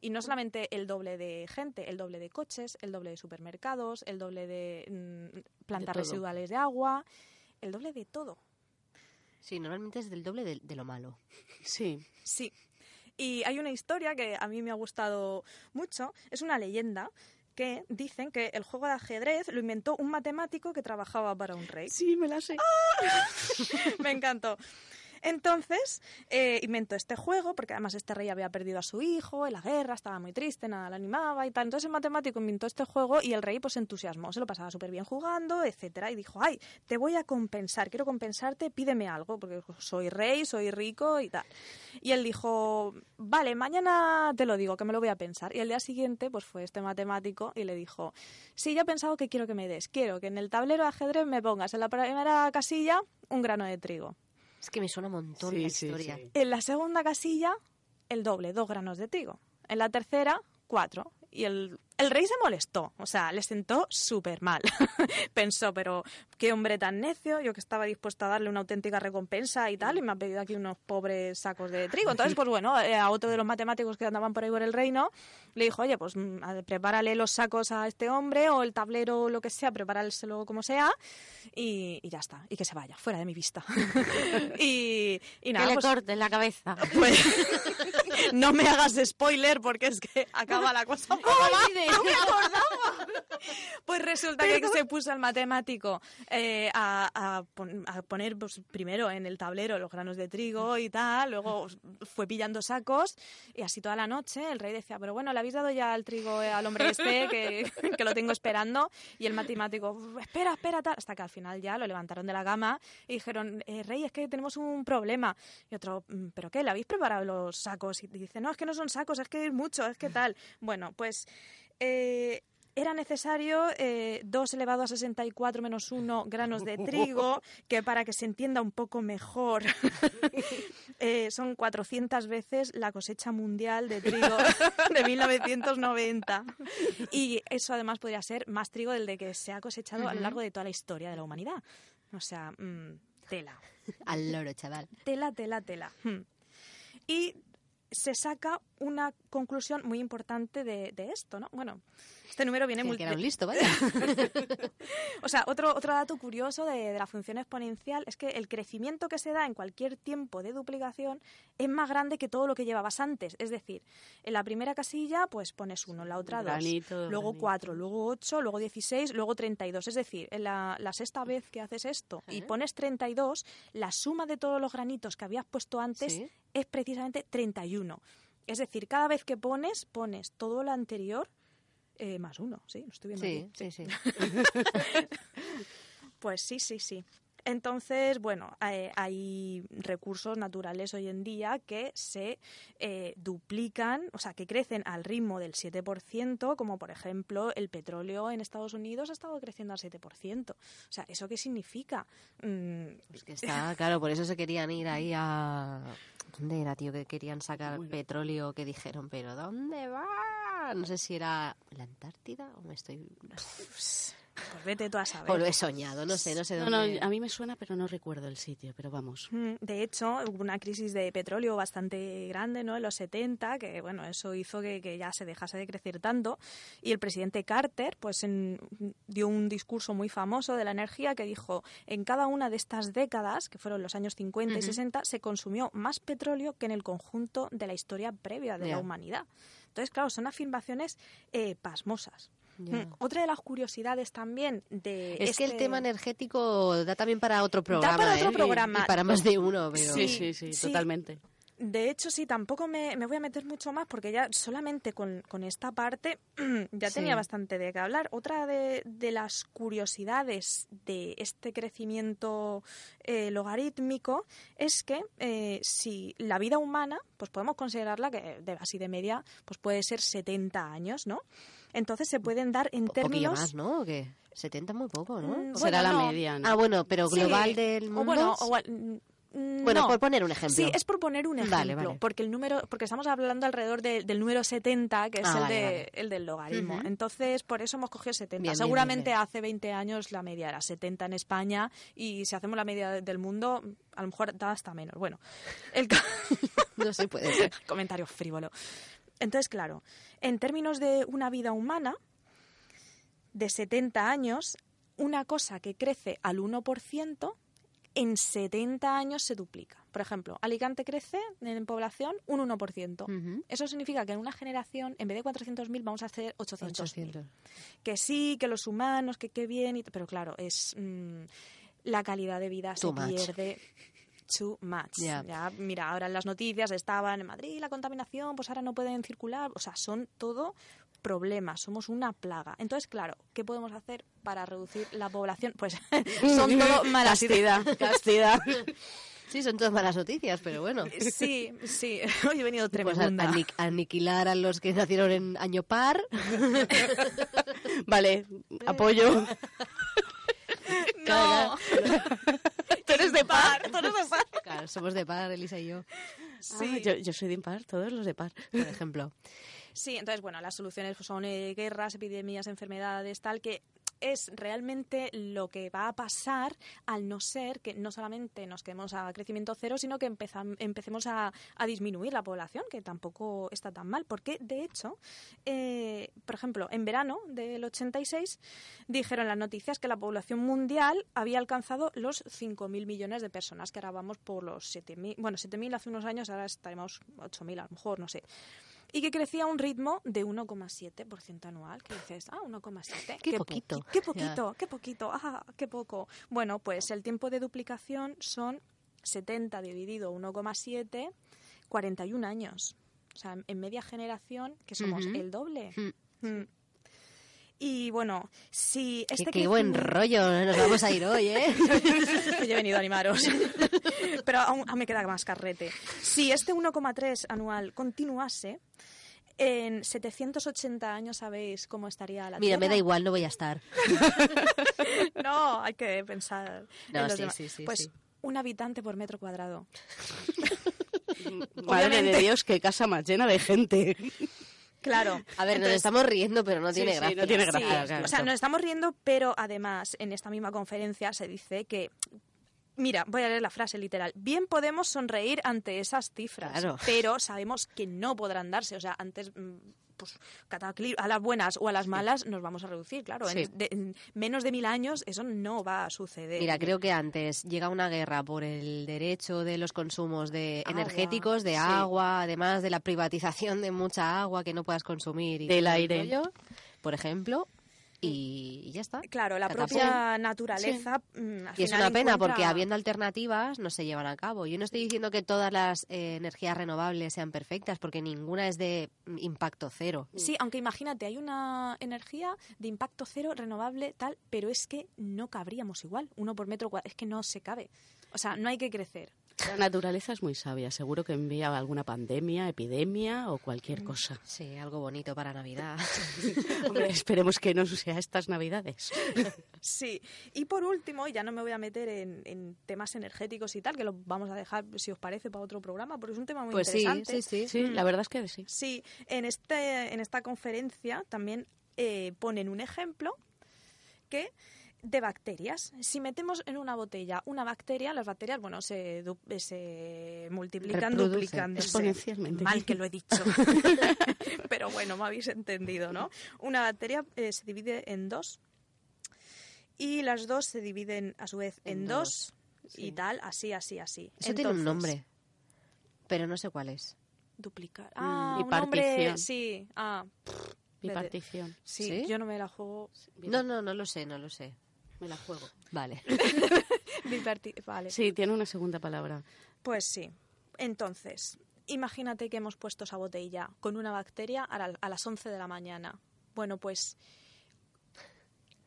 Y no solamente el doble de gente, el doble de coches, el doble de supermercados, el doble de mm, plantas residuales de agua, el doble de todo. Sí, normalmente es del doble de, de lo malo. sí. Sí. Y hay una historia que a mí me ha gustado mucho, es una leyenda que dicen que el juego de ajedrez lo inventó un matemático que trabajaba para un rey. Sí, me la sé. me encantó. Entonces, eh, inventó este juego, porque además este rey había perdido a su hijo en la guerra, estaba muy triste, nada le animaba y tal. Entonces el matemático inventó este juego y el rey pues se entusiasmó, se lo pasaba súper bien jugando, etcétera, y dijo, ay, te voy a compensar, quiero compensarte, pídeme algo, porque soy rey, soy rico y tal. Y él dijo, vale, mañana te lo digo, que me lo voy a pensar. Y el día siguiente, pues fue este matemático y le dijo, sí, ya he pensado que quiero que me des, quiero que en el tablero de ajedrez me pongas en la primera casilla un grano de trigo. Es que me suena un montón Sí, la sí, historia. sí. En la segunda casilla, el doble, dos granos de trigo. En la tercera, cuatro. Y el, el rey se molestó, o sea, le sentó súper mal. Pensó, pero qué hombre tan necio, yo que estaba dispuesto a darle una auténtica recompensa y tal, y me ha pedido aquí unos pobres sacos de trigo. Entonces, pues bueno, eh, a otro de los matemáticos que andaban por ahí por el reino, le dijo, oye, pues mm, prepárale los sacos a este hombre, o el tablero, o lo que sea, prepárselo como sea, y, y ya está, y que se vaya, fuera de mi vista. y, y nada, que le pues- corten la cabeza. pues no me hagas spoiler porque es que acaba la cosa. ¡No me! Pues resulta que se puso el matemático eh, a, a pon- a poner pues, primero en el tablero los granos de trigo y tal, luego fue pillando sacos y así toda la noche el rey decía, pero bueno, le habéis dado ya el trigo eh, al hombre este que, que lo tengo esperando y el matemático, espera, espera, tal, hasta que al final ya lo levantaron de la cama y dijeron, eh, rey, es que tenemos un problema. Y otro, "Mm, ¿pero qué? ¿Le habéis preparado los sacos? Y dice, no, es que no son sacos, es que es mucho, es que tal. Bueno, pues eh, era necesario eh, 2 elevado a 64 menos 1 granos de trigo, que para que se entienda un poco mejor, eh, son 400 veces la cosecha mundial de trigo de 1990. Y eso además podría ser más trigo del de que se ha cosechado a lo largo de toda la historia de la humanidad. O sea, mm, tela. Al loro, chaval. Tela, tela, tela. Hmm. Y se saca una conclusión muy importante de, de esto, ¿no? Bueno, este número viene muy... que era un listo, vaya. O sea, otro, otro dato curioso de, de la función exponencial es que el crecimiento que se da en cualquier tiempo de duplicación es más grande que todo lo que llevabas antes. Es decir, en la primera casilla pues pones uno, en la otra dos, Granito, luego granito. cuatro, luego ocho, luego 16, luego 32. Es decir, en la, la sexta vez que haces esto y pones 32, la suma de todos los granitos que habías puesto antes Sí. es precisamente 31. Es decir, cada vez que pones, pones todo lo anterior eh, más uno. Sí, lo estoy viendo Sí, aquí. sí, sí. Pues sí, sí, sí. Entonces, bueno, eh, hay recursos naturales hoy en día que se eh, duplican, o sea, que crecen al ritmo del 7%, como por ejemplo el petróleo en Estados Unidos ha estado creciendo al 7%. O sea, ¿eso qué significa? Mm, Pues que está, claro, por eso se querían ir ahí a... ¿Dónde era, tío? Que querían sacar Bueno. petróleo, que dijeron, pero ¿dónde va? No sé si era la Antártida o me estoy... pues vete tú a saber. O lo he soñado, no sé, no sé dónde... no, a mí me suena, pero no recuerdo el sitio, pero vamos. Mm, De hecho, hubo una crisis de petróleo bastante grande ¿no? en los 70, que bueno, eso hizo que, que ya se dejase de crecer tanto. Y el presidente Carter pues, en- dio un discurso muy famoso de la energía que dijo, en cada una de estas décadas, que fueron los años 50 y Ujú. 60, se consumió más petróleo que en el conjunto de la historia previa de la humanidad. Entonces, claro, son afirmaciones eh, pasmosas. Mm, Otra de las curiosidades también de... Es que el este- tema energético da también para otro programa. para otro ¿eh? Programa. Y para más de uno, pero... Sí, Sí, sí, totalmente. De hecho, sí, tampoco me, me voy a meter mucho más porque ya solamente con, con esta parte ya Sí. tenía bastante de qué hablar. Otra de, de las curiosidades de este crecimiento eh, logarítmico es que eh, si la vida humana, pues podemos considerarla que de, así de media, pues puede ser 70 años, ¿no? Entonces se pueden dar en Un poquillo términos... más, ¿no? ¿O qué? 70 es muy poco, ¿no? Mm, Será bueno, la no. media, ¿no? Ah, bueno, pero Sí, global del mundo... O bueno, o, mm, Bueno, no. por poner un ejemplo. Sí, es por poner un ejemplo, Vale, vale. porque el número, porque estamos hablando alrededor de- del número 70, que es Ah, el, vale, de, vale. el del logaritmo. Ujú. Entonces, por eso hemos cogido 70. Bien, Seguramente bien, bien. hace 20 años la media era 70 en España y si hacemos la media de- del mundo, a lo mejor da hasta menos. Bueno, el No se puede ser. comentario frívolo. Entonces, claro, en términos de una vida humana de 70 años, una cosa que crece al 1%, en 70 años se duplica. Por ejemplo, Alicante crece en población un 1%. Ujú. Eso significa que en una generación, en vez de 400.000, vamos a hacer 800.000. 800. Que sí, que los humanos, que qué bien, y- pero claro, es mm, la calidad de vida Too se much. pierde too much. Ya. Ya, mira, ahora en las noticias estaban en Madrid la contaminación, pues ahora no pueden circular, o sea, son todo problemas, somos una plaga. Entonces, claro, ¿qué podemos hacer para reducir la población? Pues son todo malas. Castidad, castidad. Sí, son todas malas noticias, pero bueno. Sí, sí, hoy he venido Pues a- tremenda. aniq- aniquilar a los que nacieron en año par. Vale, apoyo. No, tú eres de par, tú eres de par. Claro, somos de par, Elisa y yo, Sí. Ah, yo, yo soy de impar, todos los de par. por ejemplo. Sí, entonces, bueno, las soluciones pues, son eh, guerras, epidemias, enfermedades, tal, que es realmente lo que va a pasar al no ser que no solamente nos quedemos a crecimiento cero, sino que empezam- empecemos a, a disminuir la población, que tampoco está tan mal, porque de hecho, eh, por ejemplo, en verano del 86 dijeron las noticias que la población mundial había alcanzado los 5.000 millones de personas, que ahora vamos por los 7.000, bueno, 7.000 hace unos años, ahora estaremos 8.000 a lo mejor, no sé y que crecía a un ritmo de 1,7% anual. Que dices, ah, 1,7. Qué poqui- poquito. Qué poquito, qué poquito, ah, qué poco. Bueno, pues el tiempo de duplicación son 70 dividido 1,7, 41 años. O sea, en media generación, que somos el doble. Mm. Y bueno, si este qué buen rollo nos vamos a ir hoy, ¿eh? Hoy he venido a animaros. Pero aún, aún me queda más carrete. Si este 1,3 anual continuase, En 780 años sabéis cómo estaría la Mira, Tierra. me da igual, no voy a estar. No, hay que pensar. No, en los sí, demás. sí, sí, Pues sí. un habitante por metro cuadrado. Madre de. Dios, qué casa más llena de gente. Claro. A ver, nos estamos riendo, pero no Sí, tiene sí, gracia. no tiene Sí, gracia. claro, o sea, nos estamos riendo, pero además en esta misma conferencia se dice que, mira, voy a leer la frase literal, bien podemos sonreír ante esas cifras, Claro. pero sabemos que no podrán darse, o sea, antes... Pues, catacli- a las buenas o a las malas nos vamos a reducir, claro. En, de- en menos de mil años eso no va a suceder. Mira, creo que antes llega una guerra por el derecho de los consumos de Agua, energéticos, de sí. agua, además de la privatización de mucha agua que no puedas consumir y Del aire. rollo, por ejemplo, y, ya está. Claro, la propia naturaleza. mm, al Y es una pena porque habiendo alternativas no se llevan a cabo. Yo no estoy diciendo que todas las eh, energías renovables sean perfectas porque ninguna es de mm, impacto cero. Sí, aunque imagínate, hay una energía de impacto cero renovable tal, pero es que no cabríamos igual, uno por metro cuadrado, es que no se cabe. O sea, no hay que crecer. La naturaleza es muy sabia. Seguro que envía alguna pandemia, epidemia o cualquier cosa. Sí, algo bonito para Navidad. Hombre, esperemos que no sea estas navidades. Sí, y por último, ya no me voy a meter en, en temas energéticos y tal, que lo vamos a dejar, si os parece, para otro programa, porque es un tema muy pues sí, interesante. sí, sí. Sí, la verdad es que sí. Sí, en, este, en esta conferencia también eh, ponen un ejemplo que de bacterias. Si metemos en una botella una bacteria, las bacterias, bueno, se, du- se multiplican Reproducen duplicándose. exponencialmente. Mal que lo he dicho. Pero bueno, me habéis entendido, ¿no? Una bacteria eh, se divide en dos y las dos se dividen a su vez en, En dos, dos, y sí. tal, así, así, así. Eso tiene un nombre, pero no sé cuál es. Duplicar. Ah, y un nombre, partición. sí. Ah, Bipartición. Sí, ¿Sí? yo no me la juego. No, no, no lo sé, no lo sé. Me la juego. Vale. Vale. Sí, tiene una segunda palabra. Pues sí. Entonces, imagínate que hemos puesto esa botella con una bacteria a, la- a las 11 de la mañana. Bueno, pues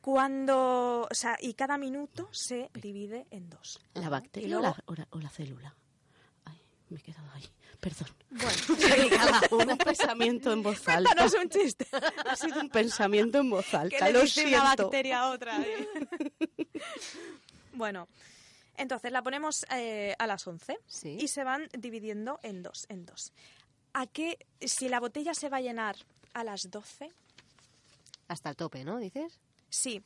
cuando, o sea, y cada minuto se divide en dos. ¿La bacteria luego- o, la, o la- o la célula? Me he quedado ahí. Perdón. Bueno, un pensamiento en voz alta. cuéntanos un chiste. Ha sido un pensamiento en voz ¿Qué alta. le Lo dice una siento. bacteria a otra? eh? bueno, entonces la ponemos eh, a las 11 Sí. y se van dividiendo en dos, en dos. ¿A qué, si la botella se va a llenar a las 12? Hasta el tope, ¿no? Dices. Sí.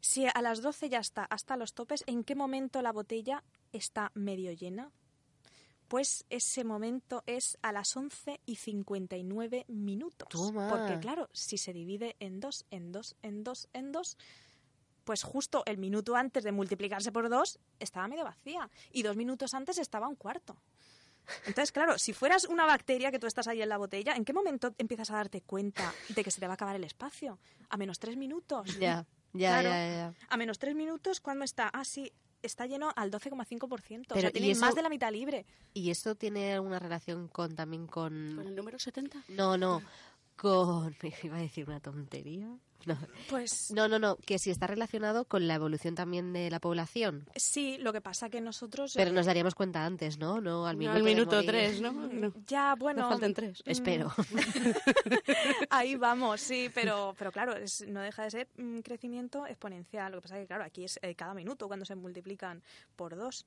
Si a las 12 ya está hasta los topes, ¿en qué momento la botella está medio llena? Pues ese momento es a las 11 y 59 minutos. Toma. Porque claro, si se divide en dos, en dos, en dos, en dos, pues justo el minuto antes de multiplicarse por dos estaba medio vacía y dos minutos antes estaba un cuarto. Entonces, claro, si fueras una bacteria que tú estás ahí en la botella, ¿en qué momento empiezas a darte cuenta de que se te va a acabar el espacio? A menos tres minutos. Ya, ya, Claro. ya, ya. A menos tres minutos, ¿cuándo está? Ah, sí, está lleno al 12,5%. O Pero, sea, ¿y tiene eso- más de la mitad libre. ¿Y esto tiene alguna relación con también ¿Con con... el número 70? No, no, con... Iba a decir una tontería. No. Pues no, no, no, que si está relacionado con la evolución también de la población. sí, lo que pasa que nosotros... Pero eh, nos daríamos cuenta antes, ¿no? No al No, minuto, al minuto. 3, ¿no? no. Ya, bueno... Nos faltan tres. mm, Espero. Ahí vamos, sí, pero, pero claro, es- no deja de ser un crecimiento exponencial. Lo que pasa es que, claro, aquí es eh, cada minuto cuando se multiplican por dos.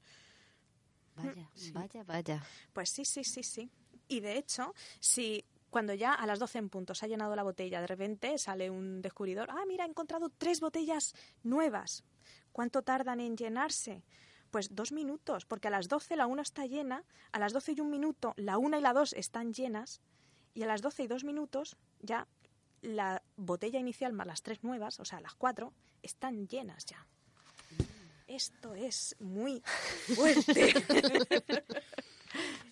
Vaya, vaya, vaya. Pues sí, sí, sí, sí. Y de hecho, si cuando ya a las 12 en punto se ha llenado la botella, de repente sale un descubridor, ah, mira, he encontrado tres botellas nuevas. ¿Cuánto tardan en llenarse? Pues dos minutos, porque a las 12 la una está llena, a las 12 y un minuto la una y la dos están llenas, y a las 12 y dos minutos ya la botella inicial más las tres nuevas, o sea, las cuatro, están llenas ya. Esto es muy fuerte.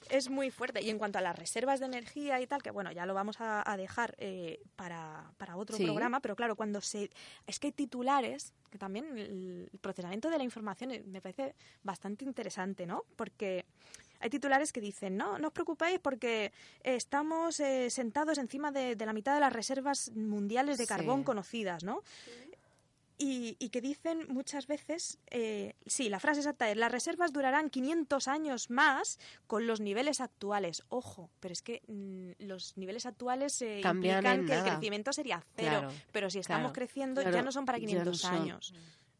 es muy fuerte. Y en cuanto a las reservas de energía y tal, que bueno, ya lo vamos a, a dejar eh, para, para otro Sí. programa, pero claro, cuando se... Es que hay titulares, que también el procesamiento de la información eh, me parece bastante interesante, ¿no? Porque hay titulares que dicen, no, no os preocupéis porque estamos eh, sentados encima de, de la mitad de las reservas mundiales de Sí. carbón conocidas, ¿no? Y, y que dicen muchas veces, eh, sí, la frase exacta es, las reservas durarán 500 años más con los niveles actuales. Ojo, pero es que mm, los niveles actuales eh, implican que el crecimiento sería cero, Claro, pero si estamos claro. creciendo Claro, ya no son para ya no 500 son. años.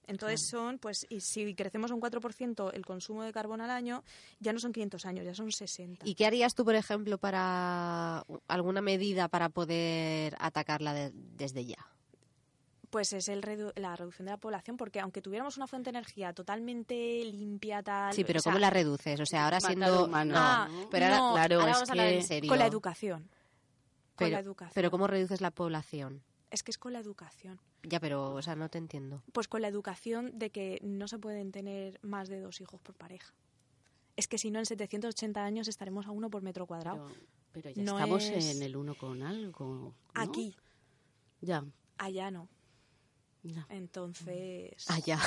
Entonces son, pues, y si crecemos un 4% el consumo de carbón al año, ya no son 500 años, ya son 60. ¿Y qué harías tú, por ejemplo, para alguna medida para poder atacarla de- desde ya? Pues es el redu- la reducción de la población, porque aunque tuviéramos una fuente de energía totalmente limpia, tal... Sí, pero o sea, ¿cómo la reduces? O sea, ahora siendo... Ah, ¿no? pero ahora, no, claro, ahora es vamos a hablar en serio. Con la educación. Con pero, la educación. pero ¿cómo reduces la población? Es que es con la educación. Ya, pero, o sea, no te entiendo. Pues con la educación de que no se pueden tener más de dos hijos por pareja. Es que si no, en 780 años estaremos a uno por metro cuadrado. Pero, pero ya No estamos es- en el uno con algo. ¿no? Aquí, Ya, allá no. Entonces... Allá.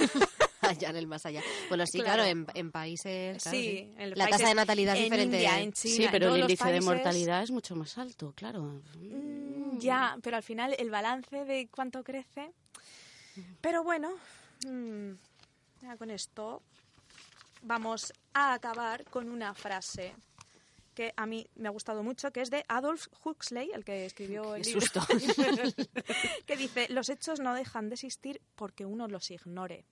allá en el más allá. Bueno, sí, Claro. claro, en, en países... claro, Sí, en La tasa de natalidad es en diferente. India, en China, sí, pero el índice de mortalidad es mucho más alto, claro. Mm, Ya, pero al final el balance de cuánto crece. Pero bueno, mm, ya con esto vamos a acabar con una frase que a mí me ha gustado mucho, que es de Adolf Huxley, el que escribió el libro, susto. que dice, los hechos no dejan de existir porque uno los ignore.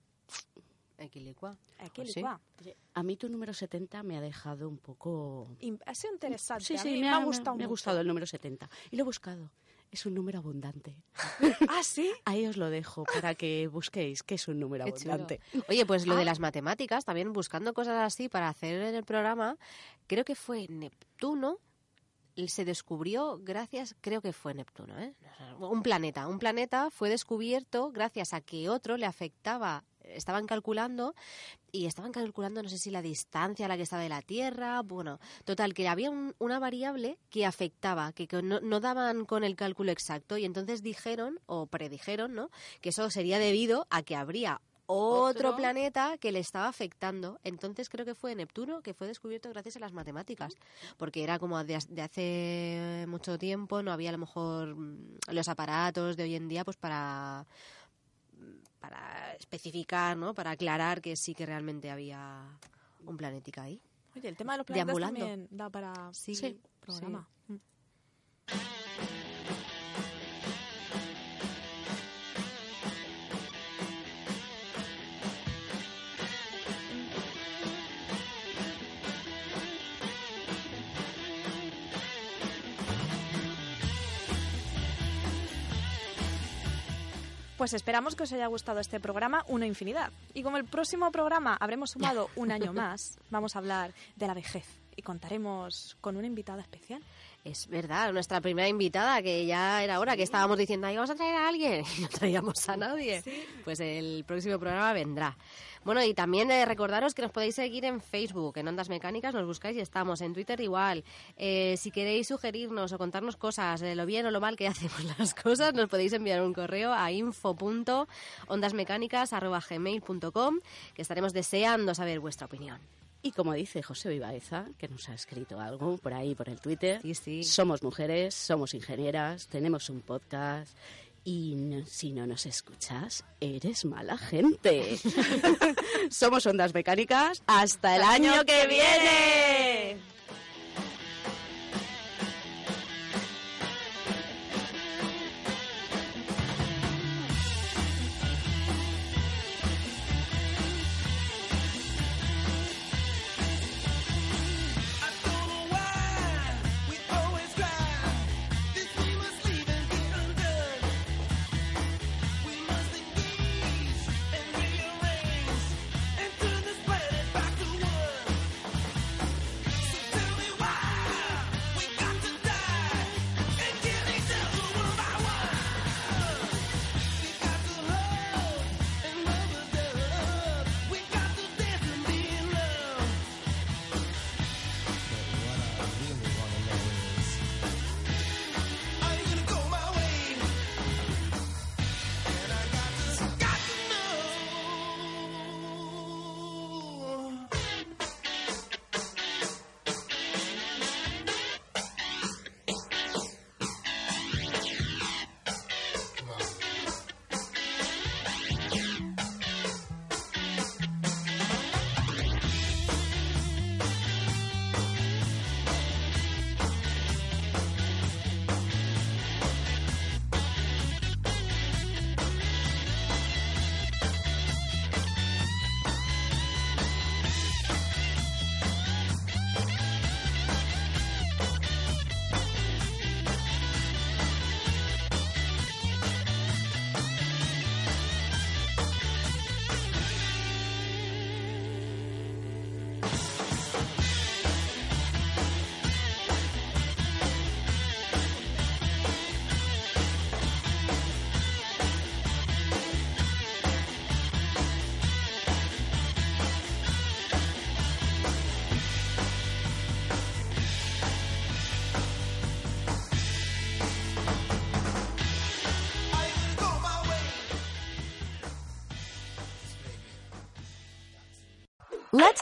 Equilicua. Pues le sí. va. A mí tu número 70 me ha dejado un poco... Ha sido interesante, Sí, a sí, mí me, me ha gustado me ha gustado el número 70. Y lo he buscado. Es un número abundante. Ah, ¿sí? Ahí os lo dejo para que busquéis que es un número Qué chulo. abundante. Oye, pues lo Ah. de las matemáticas, también buscando cosas así para hacer en el programa, creo que fue Neptuno, se descubrió gracias, creo que fue Neptuno, ¿eh? un planeta. Un planeta fue descubierto gracias a que otro le afectaba, estaban calculando, y estaban calculando, no sé si la distancia a la que estaba de la Tierra, bueno, total, que había un- una variable que afectaba, que, que no, no daban con el cálculo exacto, y entonces dijeron, o predijeron, ¿no?, que eso sería debido a que habría otro, Otro. planeta que le estaba afectando. Entonces creo que fue Neptuno que fue descubierto gracias a las matemáticas, porque era como de, de hace mucho tiempo, no había a lo mejor mm, los aparatos de hoy en día pues para para especificar, ¿no? Para aclarar que sí que realmente había un planetica ahí. Oye, el tema de los planetas Deambulando. también da para Sí, Sí, programa. Mm. Pues esperamos que os haya gustado este programa una infinidad. Y como el próximo programa habremos sumado un año más, vamos a hablar de la vejez y contaremos con una invitada especial. Es verdad, nuestra primera invitada, que ya era hora que estábamos diciendo, ahí vamos a traer a alguien, y no traíamos a nadie. Pues el próximo programa vendrá. Bueno, y también eh, recordaros que nos podéis seguir en Facebook, en Ondas Mecánicas, nos buscáis y estamos. En Twitter igual. Eh, si queréis sugerirnos o contarnos cosas, de lo bien o lo mal que hacemos las cosas, nos podéis enviar un correo a info.ondasmecánicas.gmail.com que estaremos deseando saber vuestra opinión. Y como dice José Vivaeza, que nos ha escrito algo por ahí, por el Twitter, Sí, sí. somos mujeres, somos ingenieras, tenemos un podcast y no- si no nos escuchas, eres mala gente. somos ondas mecánicas. Hasta el año que viene.